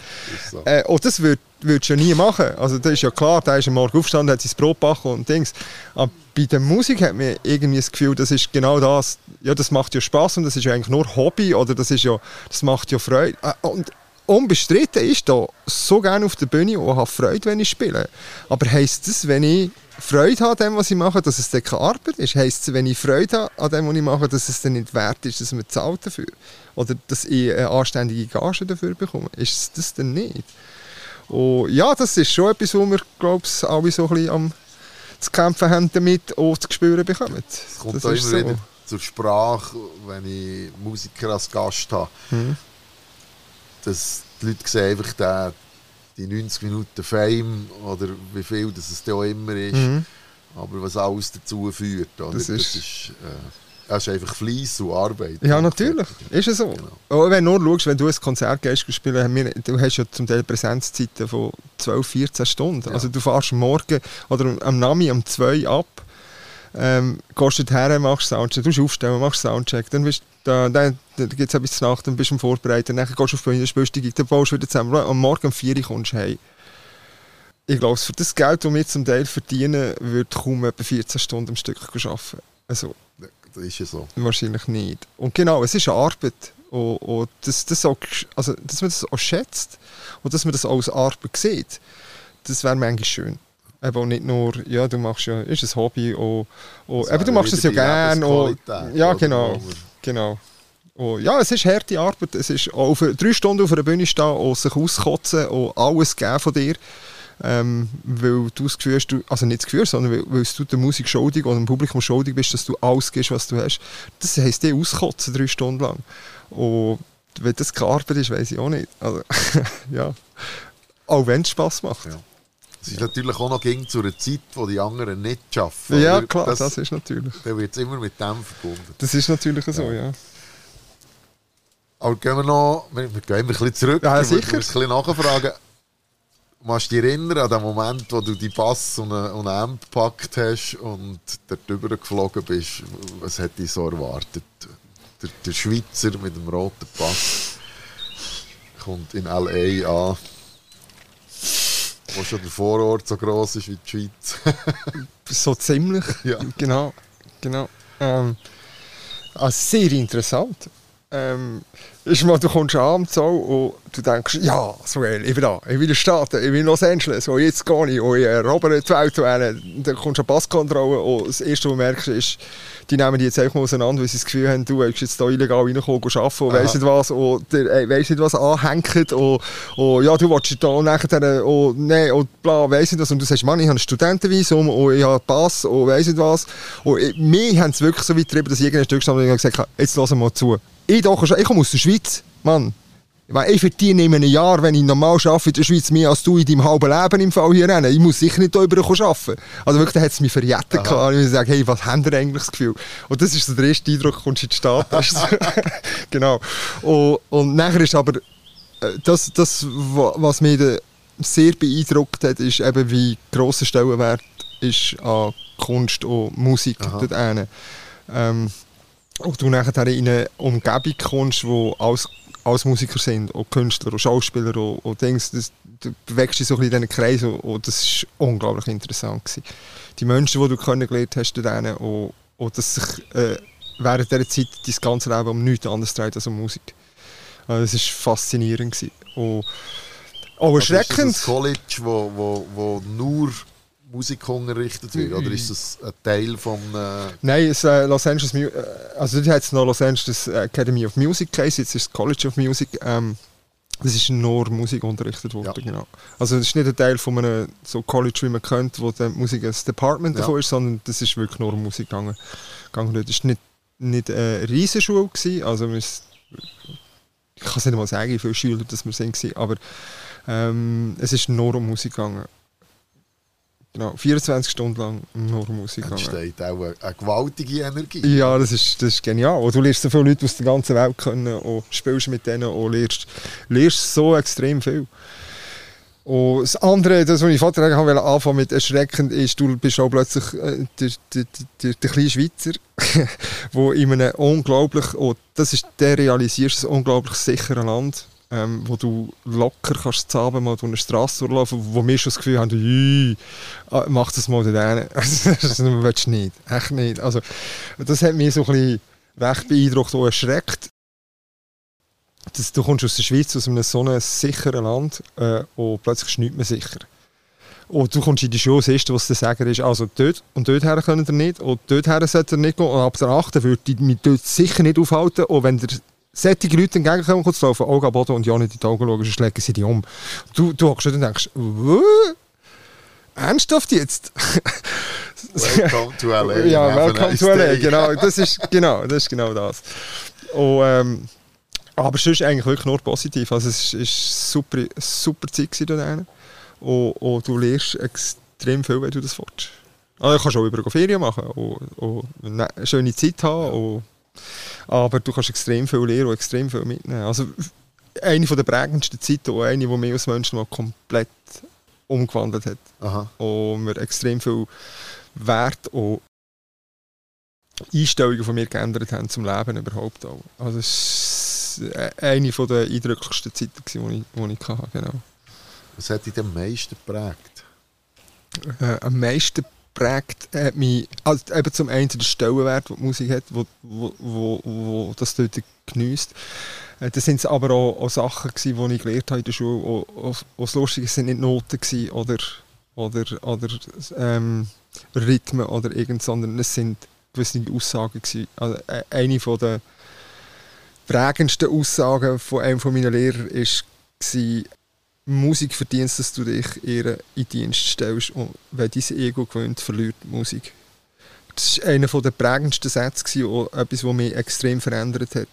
So. Äh, und das würdest du ja nie machen. Also das ist ja klar, der ist am Morgen aufgestanden, hat sein Brot gebacken und Dings. Aber bei der Musik hat man irgendwie das Gefühl, das ist genau das, ja, das macht ja Spass und das ist ja eigentlich nur Hobby oder das ist ja, das macht ja Freude. Äh, und unbestritten ist da so gerne auf der Bühne und habe Freude, wenn ich spiele. Aber heisst das, wenn ich Freude habe an dem, was ich mache, dass es dann keine Arbeit ist? Heisst es, wenn ich Freude habe an dem, was ich mache, dass es dann nicht wert ist, dass man zahlt dafür? Oder dass ich eine anständige Gage dafür bekomme? Ist es das denn nicht? Und ja, das ist schon etwas, wo wir, glaube ich, alle so ein bisschen am zu kämpfen haben damit und zu spüren bekommen. Es kommt das immer so. wieder zur Sprache, wenn ich Musiker als Gast habe. Mhm dass die Leute sehen einfach den, die 90 Minuten Fame oder wie viel das es da immer ist. Mhm. Aber was alles dazu führt. Oder? Das ist, das ist, äh, das ist einfach Fleiss und Arbeit. Ja, natürlich. Ist es so. Genau. Auch wenn du nur schaust, wenn du ein Konzert gehst, spielen, wir, du hast ja zum Teil Präsenzzeiten von 12, 14 Stunden. Ja. Also du fährst am Morgen oder am Nami um 2 ab, ähm, gehst her, machst Soundcheck, du aufstellen, machst Soundcheck, dann bist da, dann, dann gibt es zu Nacht, dann bist du am Vorbereiten, dann gehst du auf die Bühne, spielst die dann baust du wieder zusammen. Am Morgen um 4 Uhr kommst du heim. Ich glaube, für das Geld, das wir zum Teil verdienen, würde kaum etwa 14 Stunden am Stück arbeiten. Also, das ist ja so. Wahrscheinlich nicht. Und genau, es ist eine Arbeit. Und, und das, das auch, also, dass man das auch schätzt und dass man das auch als Arbeit sieht, das wäre manchmal schön. Eben nicht nur, ja, du machst ja, ist ein Hobby, und, und eben, du machst es ja gerne. Ja, genau. Genau. Und ja, es ist harte Arbeit. Es ist auf, drei Stunden auf einer Bühne stehen und sich auskotzen und alles geben von dir. Ähm, weil du das Gefühl hast, also nicht das Gefühl, sondern weil, weil du der Musik schuldig oder dem Publikum schuldig bist, dass du alles gibst, was du hast. Das heisst, die auskotzen drei Stunden lang. Und wenn das Arbeit ist, weiß ich auch nicht. Also, ja. Auch wenn es Spass macht. Ja. Es ist natürlich auch noch ging zu einer Zeit, wo die anderen nicht schaffen. Ja, klar, das, das ist natürlich. Dann wird es immer mit dem verbunden. Das ist natürlich so, ja. Aber gehen wir noch, wir, wir gehen ein bisschen zurück. Ja, sicher. Ich muss ein bisschen nachfragen. Machst du dich erinnern an den Moment, wo du die Bass und einen Amp gepackt hast und dort drüber geflogen bist? Was hätte ich so erwartet? Der, der Schweizer mit dem roten Pass kommt in L.A. an wo schon der Vorort so gross ist wie die Schweiz. so ziemlich. Ja. Genau. genau. Ähm, also sehr interessant. ähm, ist mal, du kommst abends so und du denkst, ja, so geil, ich bin da, ich bin in den Staaten, ich bin in Los Angeles, und jetzt gehe ich, und ich erobere die Welt, und dann kommst du an Passkontrolle und das Erste, was du merkst, ist, die nehmen die jetzt einfach mal auseinander, weil sie das Gefühl haben, du willst jetzt hier illegal reinkommen und arbeiten und weiss nicht was, und der, äh, weiss nicht was anhängt und, und ja, du willst da und nachher und nee, und bla, weiss nicht was, und du sagst, Mann, ich habe ein Studentenvisum und ich habe Pass und weiss nicht was, und ich, wir haben es wirklich so weit getrieben, dass ich irgendein Stück stand und gesagt habe, jetzt lass mal zu. Ich, doch, ich komme aus der Schweiz, Mann. Ich verdiene in einem Jahr, wenn ich normal arbeite in der Schweiz, mehr als du in deinem halben Leben im Fall hier rennen. Ich muss sicher nicht hier über arbeiten. Also wirklich, da hat es mich verjettet. Ich muss sagen, hey, was haben ihr eigentlich das Gefühl? Und das ist so der erste Eindruck, kommst du in die Stadt. genau. Und, und nachher ist aber äh, das, das was mich sehr beeindruckt hat, ist eben, wie grosser Stellenwert ist an Kunst und Musik dort ähm, und du nachher in eine Umgebung kommst, wo alles als Musiker sind, auch Künstler, auch Schauspieler, auch, auch Dings, das, du bewegst dich so ein bisschen in diesen Kreis und, und das war unglaublich interessant. Gewesen. Die Menschen, die du kennengelernt hast, denen, und, und dass sich äh, während dieser Zeit dein ganze Leben um nichts anderes dreht als um Musik. Also das war faszinierend. Gewesen. Und auch erschreckend. Also ist das ein College, wo, wo, wo nur Musik unterrichtet wird? Oder ist das ein Teil von. Äh Nein, es, äh, Los Angeles, äh, also dort hat es noch Los Angeles Academy of Music Case, jetzt ist es College of Music. Ähm, das ist nur Musik unterrichtet worden, ja. genau. Also das ist nicht ein Teil von einem so College, wie man kennt, wo die Musik ein Department ja. davon ist, sondern das ist wirklich nur um Musik gegangen. gegangen. Das war nicht, nicht eine Riesenschule, gewesen, also wir, ich kann es nicht mal sagen, wie viele Schüler das wir sind, aber ähm, es ist nur um Musik gegangen. Genau, 24 Stunden lang nur Musik. Entsteht auch eine, eine, gewaltige Energie. Ja, das ist, das ist genial. Und du lernst so viele Leute aus der ganzen Welt kennen und spielst mit denen und lernst, lernst so extrem viel. Und das andere, das, was ich Vater anfangen wollte mit erschreckend, ist, du bist auch plötzlich äh, der, der, der, der kleine Schweizer, wo in einem unglaublich, oh, das ist, der realisierst, ein unglaublich sicheres Land ähm, wo du locker kannst zusammen mal durch eine Straße durchlaufen, wo wir schon das Gefühl haben, ah, mach das mal da das willst du nicht, echt nicht. Also, das hat mich so ein bisschen recht beeindruckt und erschreckt. Das, du kommst aus der Schweiz, aus einem so einem sicheren Land äh, und plötzlich ist nichts mehr sicher. Und du kommst in die Schule, siehst was der Sagen ist, also dort und dort her können ihr nicht und dort her sollt ihr nicht gehen und ab der 8. würde ich mich dort sicher nicht aufhalten und wenn der solche Leute entgegenkommen, kurz laufen, am Boden und ja nicht in die Augen schauen, sonst legen sie dich um. Du, du hockst und denkst, Wuh? ernsthaft jetzt? welcome to LA. Ja, welcome to LA, genau. Das ist genau das. Ist genau das. Und, ähm, aber sonst eigentlich wirklich nur positiv. Also es war super, super Zeit da und, und du lernst extrem viel, wenn du das willst. Also, du kannst auch über Ferien machen und, und eine schöne Zeit haben und aber du kannst extrem viel lernen und extrem viel mitnehmen. Also eine der prägendsten Zeiten und eine, die mich als Menschen mal komplett umgewandelt hat. Aha. Und mir extrem viel Wert und Einstellungen von mir geändert haben zum Leben überhaupt auch. Also es war eine der eindrücklichsten Zeiten, die ich, die ich hatte. Genau. Was hat dich am meisten geprägt? Äh, am meisten geprägt hat mich, also eben zum einen der Stellenwert, den die Musik hat, wo, wo, wo, wo das dort genießt. Äh, das sind aber auch, auch Sachen die ich gelernt habe in der Schule. Auch, auch, das Lustige sind nicht Noten gewesen oder, oder, oder ähm, Rhythmen oder irgend, sondern es sind gewisse Aussagen gewesen. Also äh, eine von der prägendsten Aussagen von einem von meinen Lehrern war, Musik verdienst, dass du dich ihr in Dienst stellst und wenn dein Ego gewöhnt, verliert Musik. Das war einer der prägendsten Sätze, und etwas, was mich extrem verändert hat.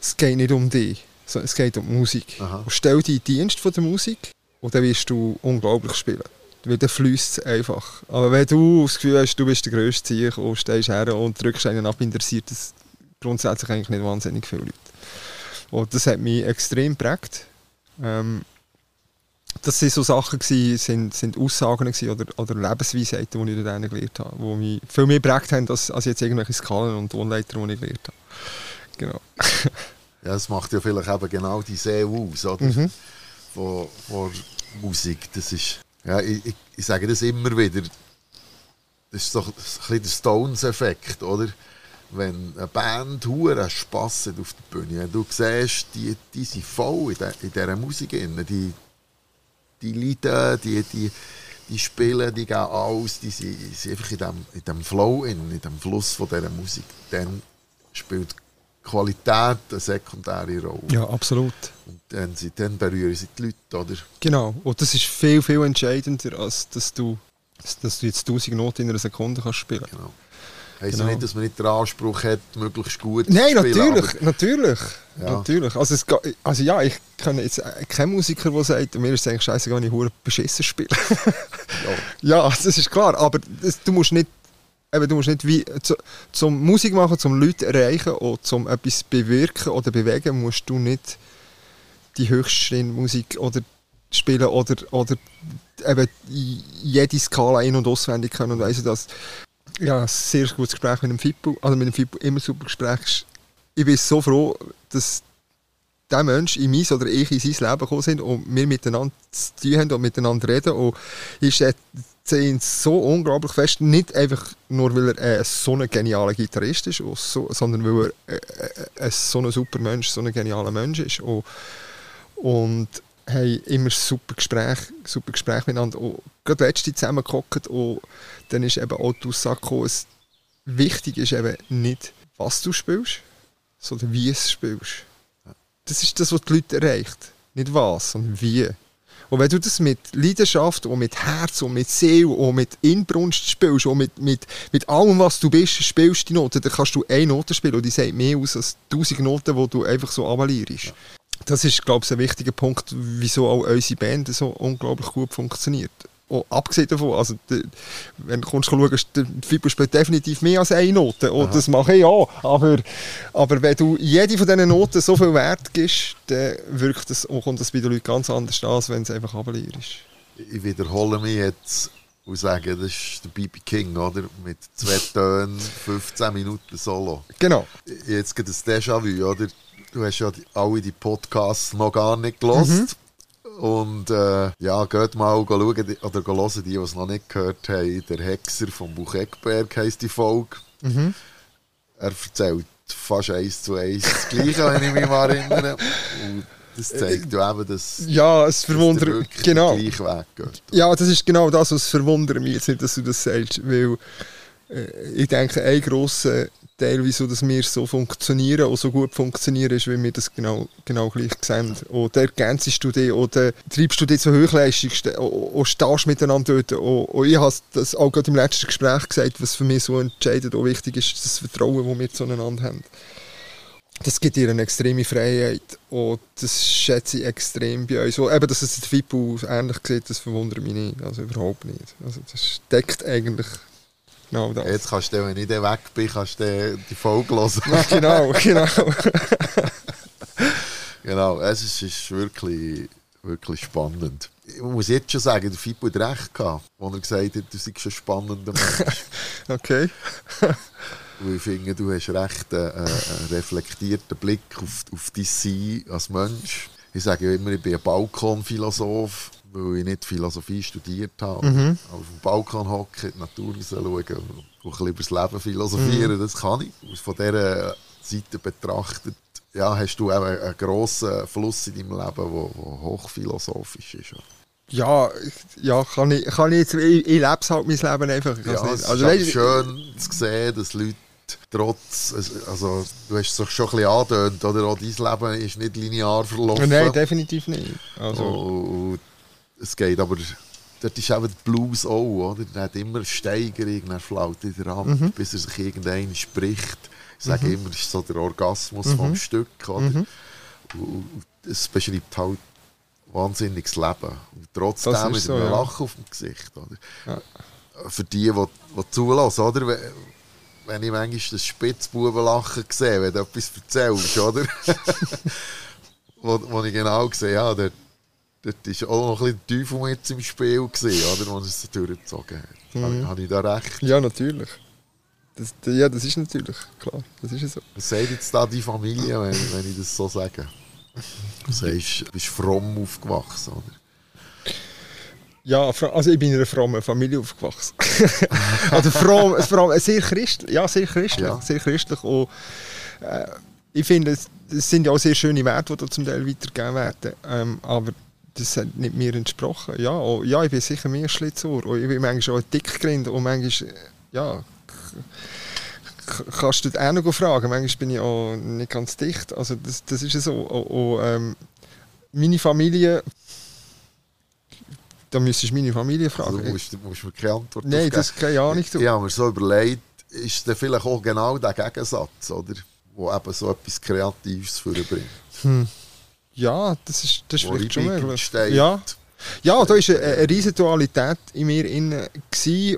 Es geht nicht um dich, sondern es geht um die Musik. Und stell dich in Dienst von der Musik und dann wirst du unglaublich spielen. Weil dann fließt es einfach. Aber wenn du das Gefühl hast, du bist der grösste Ziel und stehst her und drückst einen ab, interessiert das grundsätzlich eigentlich nicht wahnsinnig viele Leute. Und das hat mich extrem geprägt. Ähm, das sind so Sachen gewesen, sind, sind Aussagen gewesen oder, oder Lebensweisheiten, die ich dort gelernt habe, die mich viel mehr geprägt haben, als, als jetzt irgendwelche Skalen und Tonleiter, die ich gelernt habe. Genau. ja, das macht ja vielleicht eben genau die See aus, oder? Mhm. Von, von Musik. Das ist, ja, ich, ich, ich, sage das immer wieder, das ist doch ein bisschen der Stones-Effekt, oder? wenn eine Band hure Spass hat auf der Bühne, du siehst, die, die sind voll in, de, in dieser Musik, drin, die, die Lieder, die, die, die spielen, die gehen aus, die sind, sind einfach in dem, in dem Flow, in, in dem Fluss von dieser Musik, dann spielt Qualität eine sekundäre Rolle. Ja, absolut. Und dann, dann berühren sie die Leute, oder? Genau, und das ist viel, viel entscheidender, als dass du, dass du jetzt 1000 Noten in einer Sekunde kannst spielen kannst. Genau. Heisst genau. nicht, dass man nicht den Anspruch hat, möglichst gut Nein, zu spielen. natürlich, natürlich, Ja. natürlich. Also, es, also ja, ich kenne jetzt keinen Musiker, der sagt, mir ist es eigentlich scheiße, wenn ich hure beschissen spiele. Ja. ja, das ist klar, aber das, du musst nicht, eben, du musst nicht wie, zu, zum Musik machen, zum Leute erreichen oder zum etwas bewirken oder bewegen, musst du nicht die höchste Musik oder spielen oder, oder eben jede Skala in- und auswendig können und weiss das. Ja, ein sehr gutes Gespräch mit dem Fippo, also mit dem Fippo immer super Gespräch. Ich bin so froh, dass der Mensch in mein oder ich in sein Leben gekommen sind und wir miteinander zu tun haben und miteinander reden. Und ich schätze ihn so unglaublich fest, nicht einfach nur, weil er äh, so ein genialer Gitarrist ist, sondern weil er äh, äh, so ein super Mensch, so ein genialer Mensch ist. Und, und haben immer super Gespräche, super Gespräche miteinander. Und gerade letzte zusammengehockt dann ist eben auch die Aussage gekommen, es wichtig ist eben nicht, was du spielst, sondern wie es spielst. Das ist das, was die Leute erreicht. Nicht was, sondern wie. Und wenn du das mit Leidenschaft und mit Herz und mit Seele und mit Inbrunst spielst und mit, mit, mit allem, was du bist, spielst die Noten, dann kannst du eine Note spielen und die sagt mehr aus als tausend Noten, die du einfach so avalierst. Das ist, glaube ich, ein wichtiger Punkt, wieso auch unsere Band so unglaublich gut funktioniert. Und abgesehen davon, also, de, wenn du kommst, schaust, der Fibo spielt definitiv mehr als eine Note. Und das mache ich auch. Aber, aber wenn du jede von diesen Noten so viel Wert gibst, dann wirkt das, und kommt das bei den Leuten ganz anders an, als wenn es einfach avalierst. Ich wiederhole mich jetzt und sage, das ist der B.B. King, oder? Mit zwei Tönen, 15 Minuten Solo. Genau. Jetzt geht das Déjà-vu, oder? Du hast ja die, alle die Podcasts noch gar nicht gelost. Und äh, ja, geht mal schauen, oder hören, die, die es noch nicht gehört haben. Der Hexer vom Buch Eckberg heisst die Folge. Er erzählt fast eins zu eins das Gleiche, wenn ich mich mal erinnere. Und das zeigt ja eben, dass, Ja, es dass der verwundert wirklich Genau. Weg geht. Ja, das ist genau das, was verwundert mich jetzt nicht, dass du das sagst, weil äh, ich denke, ein grosser Teil, wieso dass wir so funktionieren und so gut funktionieren, ist, weil wir das genau, genau gleich sehen. Da ergänzest du dich oder treibst du dich zur Höchleistung und, stehst miteinander dort. Und, ich habe das auch gerade im letzten Gespräch gesagt, was für mich so entscheidend und wichtig ist, das Vertrauen, das wir zueinander haben. Das gibt dir eine extreme Freiheit und das schätze ich extrem bei uns. Und eben, dass es der Fippo ähnlich sieht, das verwundert mich nicht. Also überhaupt nicht. Also das deckt eigentlich genau das. Jetzt kannst du, wenn ich dann weg bin, kannst du die Folge hören. Genau, genau. genau, es ist, ist wirklich, wirklich spannend. Ich muss jetzt schon sagen, der Fippo hat recht gehabt, als er gesagt hat, du seist ein spannender Mensch. Okay. Weil ich finde, du hast recht äh, äh, einen reflektierten Blick auf, auf dein Sein als Mensch. Ich sage ja immer, ich bin ein Balkonphilosoph, weil ich nicht Philosophie studiert habe. Mhm. Aber auf dem Balkon hocken, die Natur rausschauen und ein bisschen über das Leben philosophieren, Mhm. das kann ich. Von dieser Seite betrachtet ja, hast du auch einen, grossen Fluss in deinem Leben, der hochphilosophisch ist. Ja, ja kann, ich, kann ich jetzt. Ich, ich lebe halt mein Leben einfach. Ja, es Also, ist weißt schön zu sehen, dass Leute trotz, also du hast es schon ein bisschen angedeutet, oder? Auch dein Leben ist nicht linear verlaufen. Nein, definitiv nicht. Also, Und es geht aber, dort ist eben der Blues auch, oder? Der hat immer eine Steigerung, dann flaut wieder ab, Mhm. bis er sich irgendein spricht. Ich sage immer, es ist so der Orgasmus Mhm. vom Stück, oder? Und es beschreibt halt wahnsinniges Leben. Und trotzdem Das ist so, ja. Lachen auf dem Gesicht, oder? Für die, die, die zulassen, oder? Wenn- ich manchmal das Spitzbubenlachen sehe, wenn du etwas erzählst, oder? wo, wo ich genau sehe, ja, dort, dort ist auch noch ein bisschen der Teufel im Spiel gewesen, oder? Er es durchgezogen hat. Mhm. Habe, habe ich da recht? ja, natürlich. Das, ja, das ist natürlich klar. Das ist so. Was sagt jetzt da die Familie, wenn, wenn ich das so sage? Du sagst, du bist fromm aufgewachsen, oder? Ja, also ich bin in einer frommen Familie aufgewachsen. also vor allem sehr christlich, ja, sehr christlich, ja. sehr christlich. Und, äh, ich finde, es, es, sind ja auch sehr schöne Werte, die da zum Teil weitergegeben werden. Ähm, aber das hat nicht mir entsprochen. Ja, und, ja ich bin sicher mehr Schlitzohr. Und ich bin manchmal auch dick und manchmal, ja, kannst du auch noch fragen. Manchmal bin ich auch nicht ganz dicht. Also das, das ist so. Und, und, ähm, meine Familie, da müsstest du meine Familie fragen. Also, du musst, du musst mir keine Antwort Nein, das ist keine Ahnung. Ich, ich habe mir so überlegt, ist das vielleicht auch genau der Gegensatz, oder? Wo eben so etwas Kreatives vorbringt. Hm. Ja, das ist, das ist vielleicht schon möglich. Ja. Ja, da war eine, eine riesige Dualität in mir inne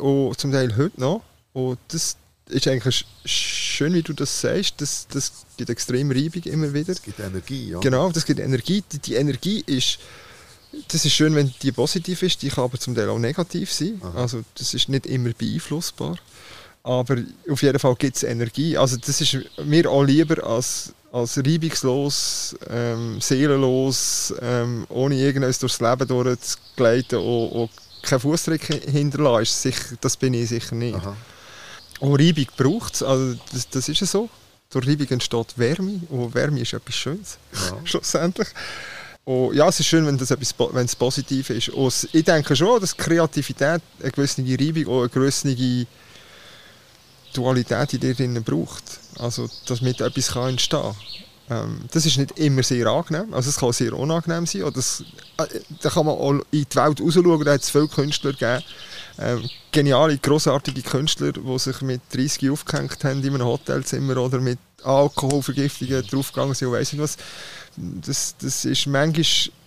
und zum Teil heute noch. Und das ist eigentlich schön, wie du das sagst. Das, das gibt extrem Reibung immer wieder. Das gibt Energie, ja. Genau, das gibt Energie. Die, die Energie ist, das ist schön, wenn die positiv ist, die kann aber zum Teil auch negativ sein. Aha. Also das ist nicht immer beeinflussbar. Aber auf jeden Fall gibt es Energie. Also das ist mir auch lieber als als reibungslos, ähm, seelenlos, ähm, ohne irgendwas durchs Leben durchzugleiten und, und keinen Fußdruck hinterlassen, das bin ich sicher nicht. Aha. Und Reibung braucht es, also das, das ist ja so. Durch Reibung entsteht Wärme und Wärme ist etwas Schönes, ja. schlussendlich. Und ja, es ist schön, wenn, das etwas, wenn es positiv ist. Und ich denke schon, dass Kreativität eine gewisse Reibung und eine gewisse Dualität in dir drin braucht. Also, dass mit etwas kann entstehen. Ähm, das ist nicht immer sehr angenehm. Also, es kann sehr unangenehm sein. Oder das, äh, da kann man auch in die Welt rausschauen. Da hat es viele Künstler gegeben. Ähm, geniale, grossartige Künstler, die sich mit 30 aufgehängt haben in einem Hotelzimmer oder mit Alkoholvergiftungen draufgegangen sind und weiss nicht was. Das, das ist manchmal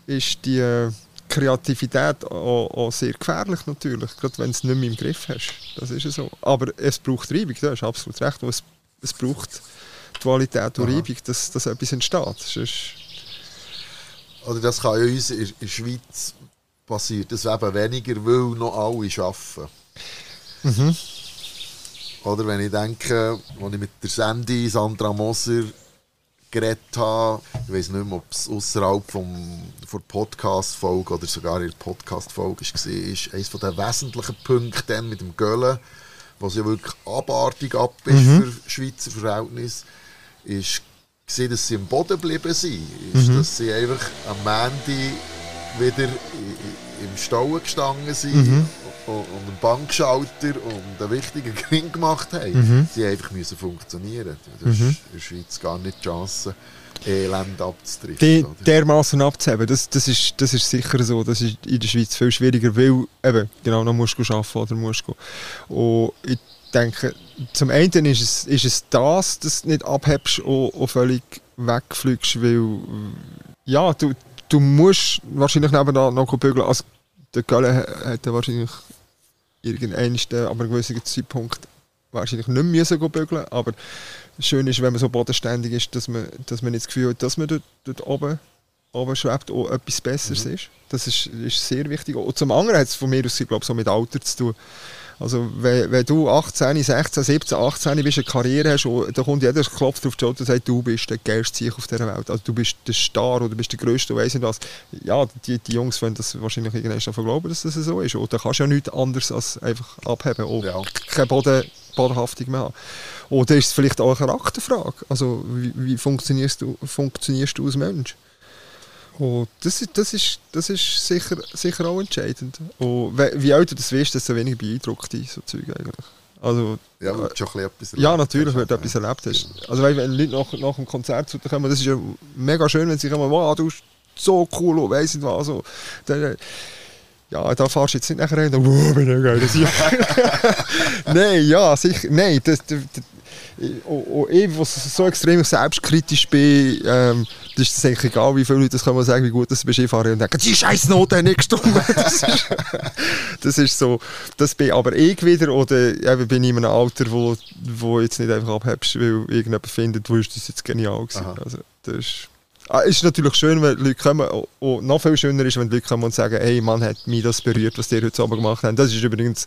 ist die äh, Kreativität auch, auch, sehr gefährlich natürlich, gerade wenn du es nicht mehr im Griff hast. Das ist so. Aber es braucht Reibung, du hast absolut recht. Es, es braucht Dualität und Reibung, dass, dass etwas entsteht. Sonst Oder das kann ja uns in der Schweiz passiert das eben weniger, weil noch alle arbeiten. Mhm. Oder wenn ich denke, als ich mit der Sandy Sandra Moser geredet habe, ich weiß nicht mehr, ob es außerhalb der Podcast-Folge oder sogar in der Podcast-Folge war, ist eines der wesentlichen Punkte mit dem Göllen, was ja wirklich abartig ab ist mhm. für Schweizer Verhältnisse, ist gesehen, dass sie im Boden geblieben sind. Ist, mhm. Dass sie einfach am Mandy wieder im Stau gestanden sind mhm. Und einen Bankschalter und einen wichtigen Gewinn gemacht haben. Mhm. Sie einfach müssen funktionieren. Das mhm. ist in der Schweiz gar nicht die Chance. Elend abzutreten. Die, dermaßen abzuheben, das, das, ist, das ist sicher so. Das ist in der Schweiz viel schwieriger, weil eben, genau, noch musst du arbeiten oder musst du. Und ich denke, zum einen ist es, ist es das, dass du nicht abhebst und, und völlig wegfliegst, weil ja, du, du musst wahrscheinlich nebenan noch bügeln. Also, der Gölle hätte wahrscheinlich irgendeinen, aber einen gewissen Zeitpunkt wahrscheinlich nicht müssen bügeln Aber schön ist, wenn man so bodenständig ist, dass man, dass man nicht das Gefühl hat, dass man dort, dort oben, oben schwebt und etwas Besseres mhm. ist. Das ist, ist sehr wichtig. Und zum anderen hat es von mir aus, glaube ich, so mit Alter zu tun. Also wenn, wenn du 18, 16, 17, 18 bist, eine Karriere hast, dann kommt jeder klopft auf die Schulter und sagt, du bist der geilste Sieg auf dieser Welt. Also du bist der Star oder du bist der Größte, weiss nicht was. Ja, die, die Jungs wollen das wahrscheinlich irgendwann davon glauben, dass das so ist. Dann kannst ja nichts anderes als einfach abheben und ja. keine Boden, Bodenhaftung mehr haben. Oder ist es vielleicht auch eine Charakterfrage? Also wie, wie funktionierst, du, funktionierst du als Mensch? Und das, das, ist, das ist sicher, sicher auch entscheidend. Und wie älter das wirst, desto weniger beeindruckt dich so Zeug eigentlich. Also, ja, weil du schon etwas erlebt Ja, natürlich, weil du etwas erlebt hast. Also wenn Leute nach, nach dem Konzert zu dir kommen, das ist ja mega schön, wenn sie kommen, wow, du bist so cool und weiss nicht was. So. Dann, ja, da fahrst du jetzt nicht nachher rein, wow, bin ich geil. nein, ja, sicher, nein, das, das, und ich, was so extrem selbstkritisch bin, ähm, das ist es eigentlich egal, wie viele Leute das können sagen, wie gut das bist. Ich fahre und denke, die scheiß Note nicht gestimmt. das, ist, das ist so. Das bin aber ich wieder oder eben bin ich in einem Alter, wo, wo jetzt nicht einfach abhebst, weil irgendjemand findet, wo ist das jetzt genial gewesen. Also, das ist, Ah, ist natürlich schön, wenn Leute kommen. Und noch viel schöner ist, wenn Leute kommen und sagen, hey, Mann, hat mich das berührt, was die heute Abend gemacht haben. Das ist übrigens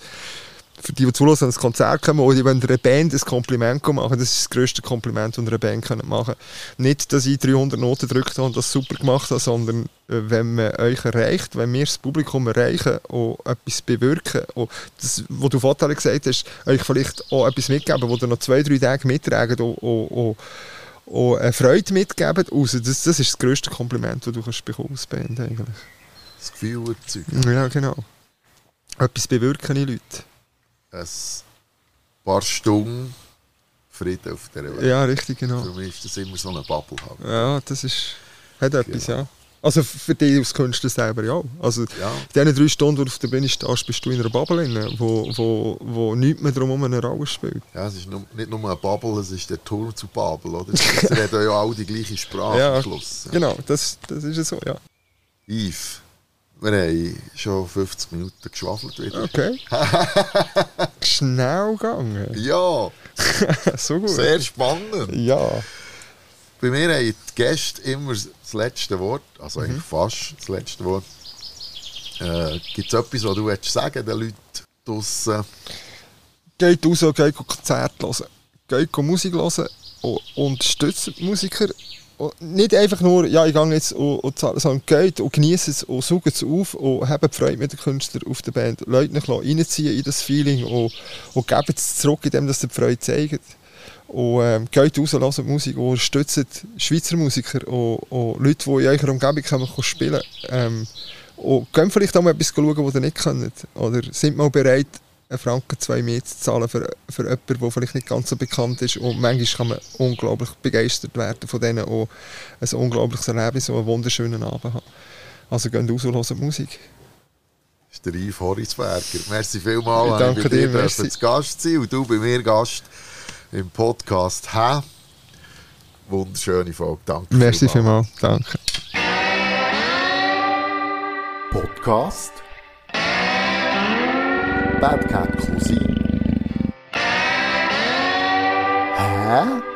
für die, die zulassen, ein Konzert kommen oder wenn einer Band ein Kompliment machen das ist das grösste Kompliment, das einer Band können machen Nicht, dass ich 300 Noten gedrückt habe und das super gemacht habe, sondern äh, wenn man euch erreicht, wenn wir das Publikum erreichen und etwas bewirken und das, was du vorhin gesagt hast, euch vielleicht auch etwas mitgeben, wo ihr noch zwei, drei Tage mittragen und, und, und, eine Freude mitgeben, das, das ist das grösste Kompliment, das du kannst bekommen als Band eigentlich. Das Gefühl erzeugen. Ja, genau. Etwas bewirken in Leute ein paar Stunden Frieden auf dieser Welt. Ja, richtig, genau. Für mich ist das immer so eine Bubble. Halt. Ja, das ist, hat etwas, genau. ja. Also für dich als Künstler selber ja. Also ja. in diesen drei Stunden, wo du auf der Bühne stehst, bist du in einer Bubble, drin, wo, wo, wo nichts mehr drumherum eine Rolle spielt. Ja, es ist nicht nur eine Bubble, es ist der Turm zu Babel, oder? Sie reden ja alle die gleiche Sprache ja, am Schluss. Ja. Genau, das, das ist so, ja. Yves, wir haben schon 50 Minuten geschwafelt wieder. Okay. Schnell gegangen. Ja. so gut. Sehr spannend. Ja. Bei mir haben die Gäste immer das letzte Wort, also eigentlich mhm. fast das letzte Wort. Äh, Gibt es etwas, was du sagen den Leuten draussen? Geht raus, geht Konzerte hören. Geht Musik hören und unterstützt Musiker nicht einfach nur, ja, ich gehe jetzt und, und zahle, sondern geht und genieße es und suche es auf und habe Freude mit den Künstlern auf der Band. Leute reinziehen in das Feeling und, und geben es zurück, indem sie die Freude zeigen. Und ähm, geht raus, hört Musik und unterstützt Schweizer Musiker und, und Leute, die in eurer Umgebung kommen, können spielen ähm, Und gehen vielleicht auch mal etwas schauen, was ihr nicht könnt. Oder sind mal bereit, Franken, zwei mehr zu zahlen für, für jemanden, der vielleicht nicht ganz so bekannt ist. Und manchmal kann man unglaublich begeistert werden von denen auch ein unglaubliches Erlebnis und einen wunderschönen Abend haben. Also gehen raus und hören Musik. Das ist der Yves Horisberger. Merci vielmals. Ich danke dir, dir zu Gast sein und du bei mir Gast im Podcast «Hä?» Wunderschöne Folge. Danke Merci vielmals. Danke. Podcast Bad Cat sein. Hä?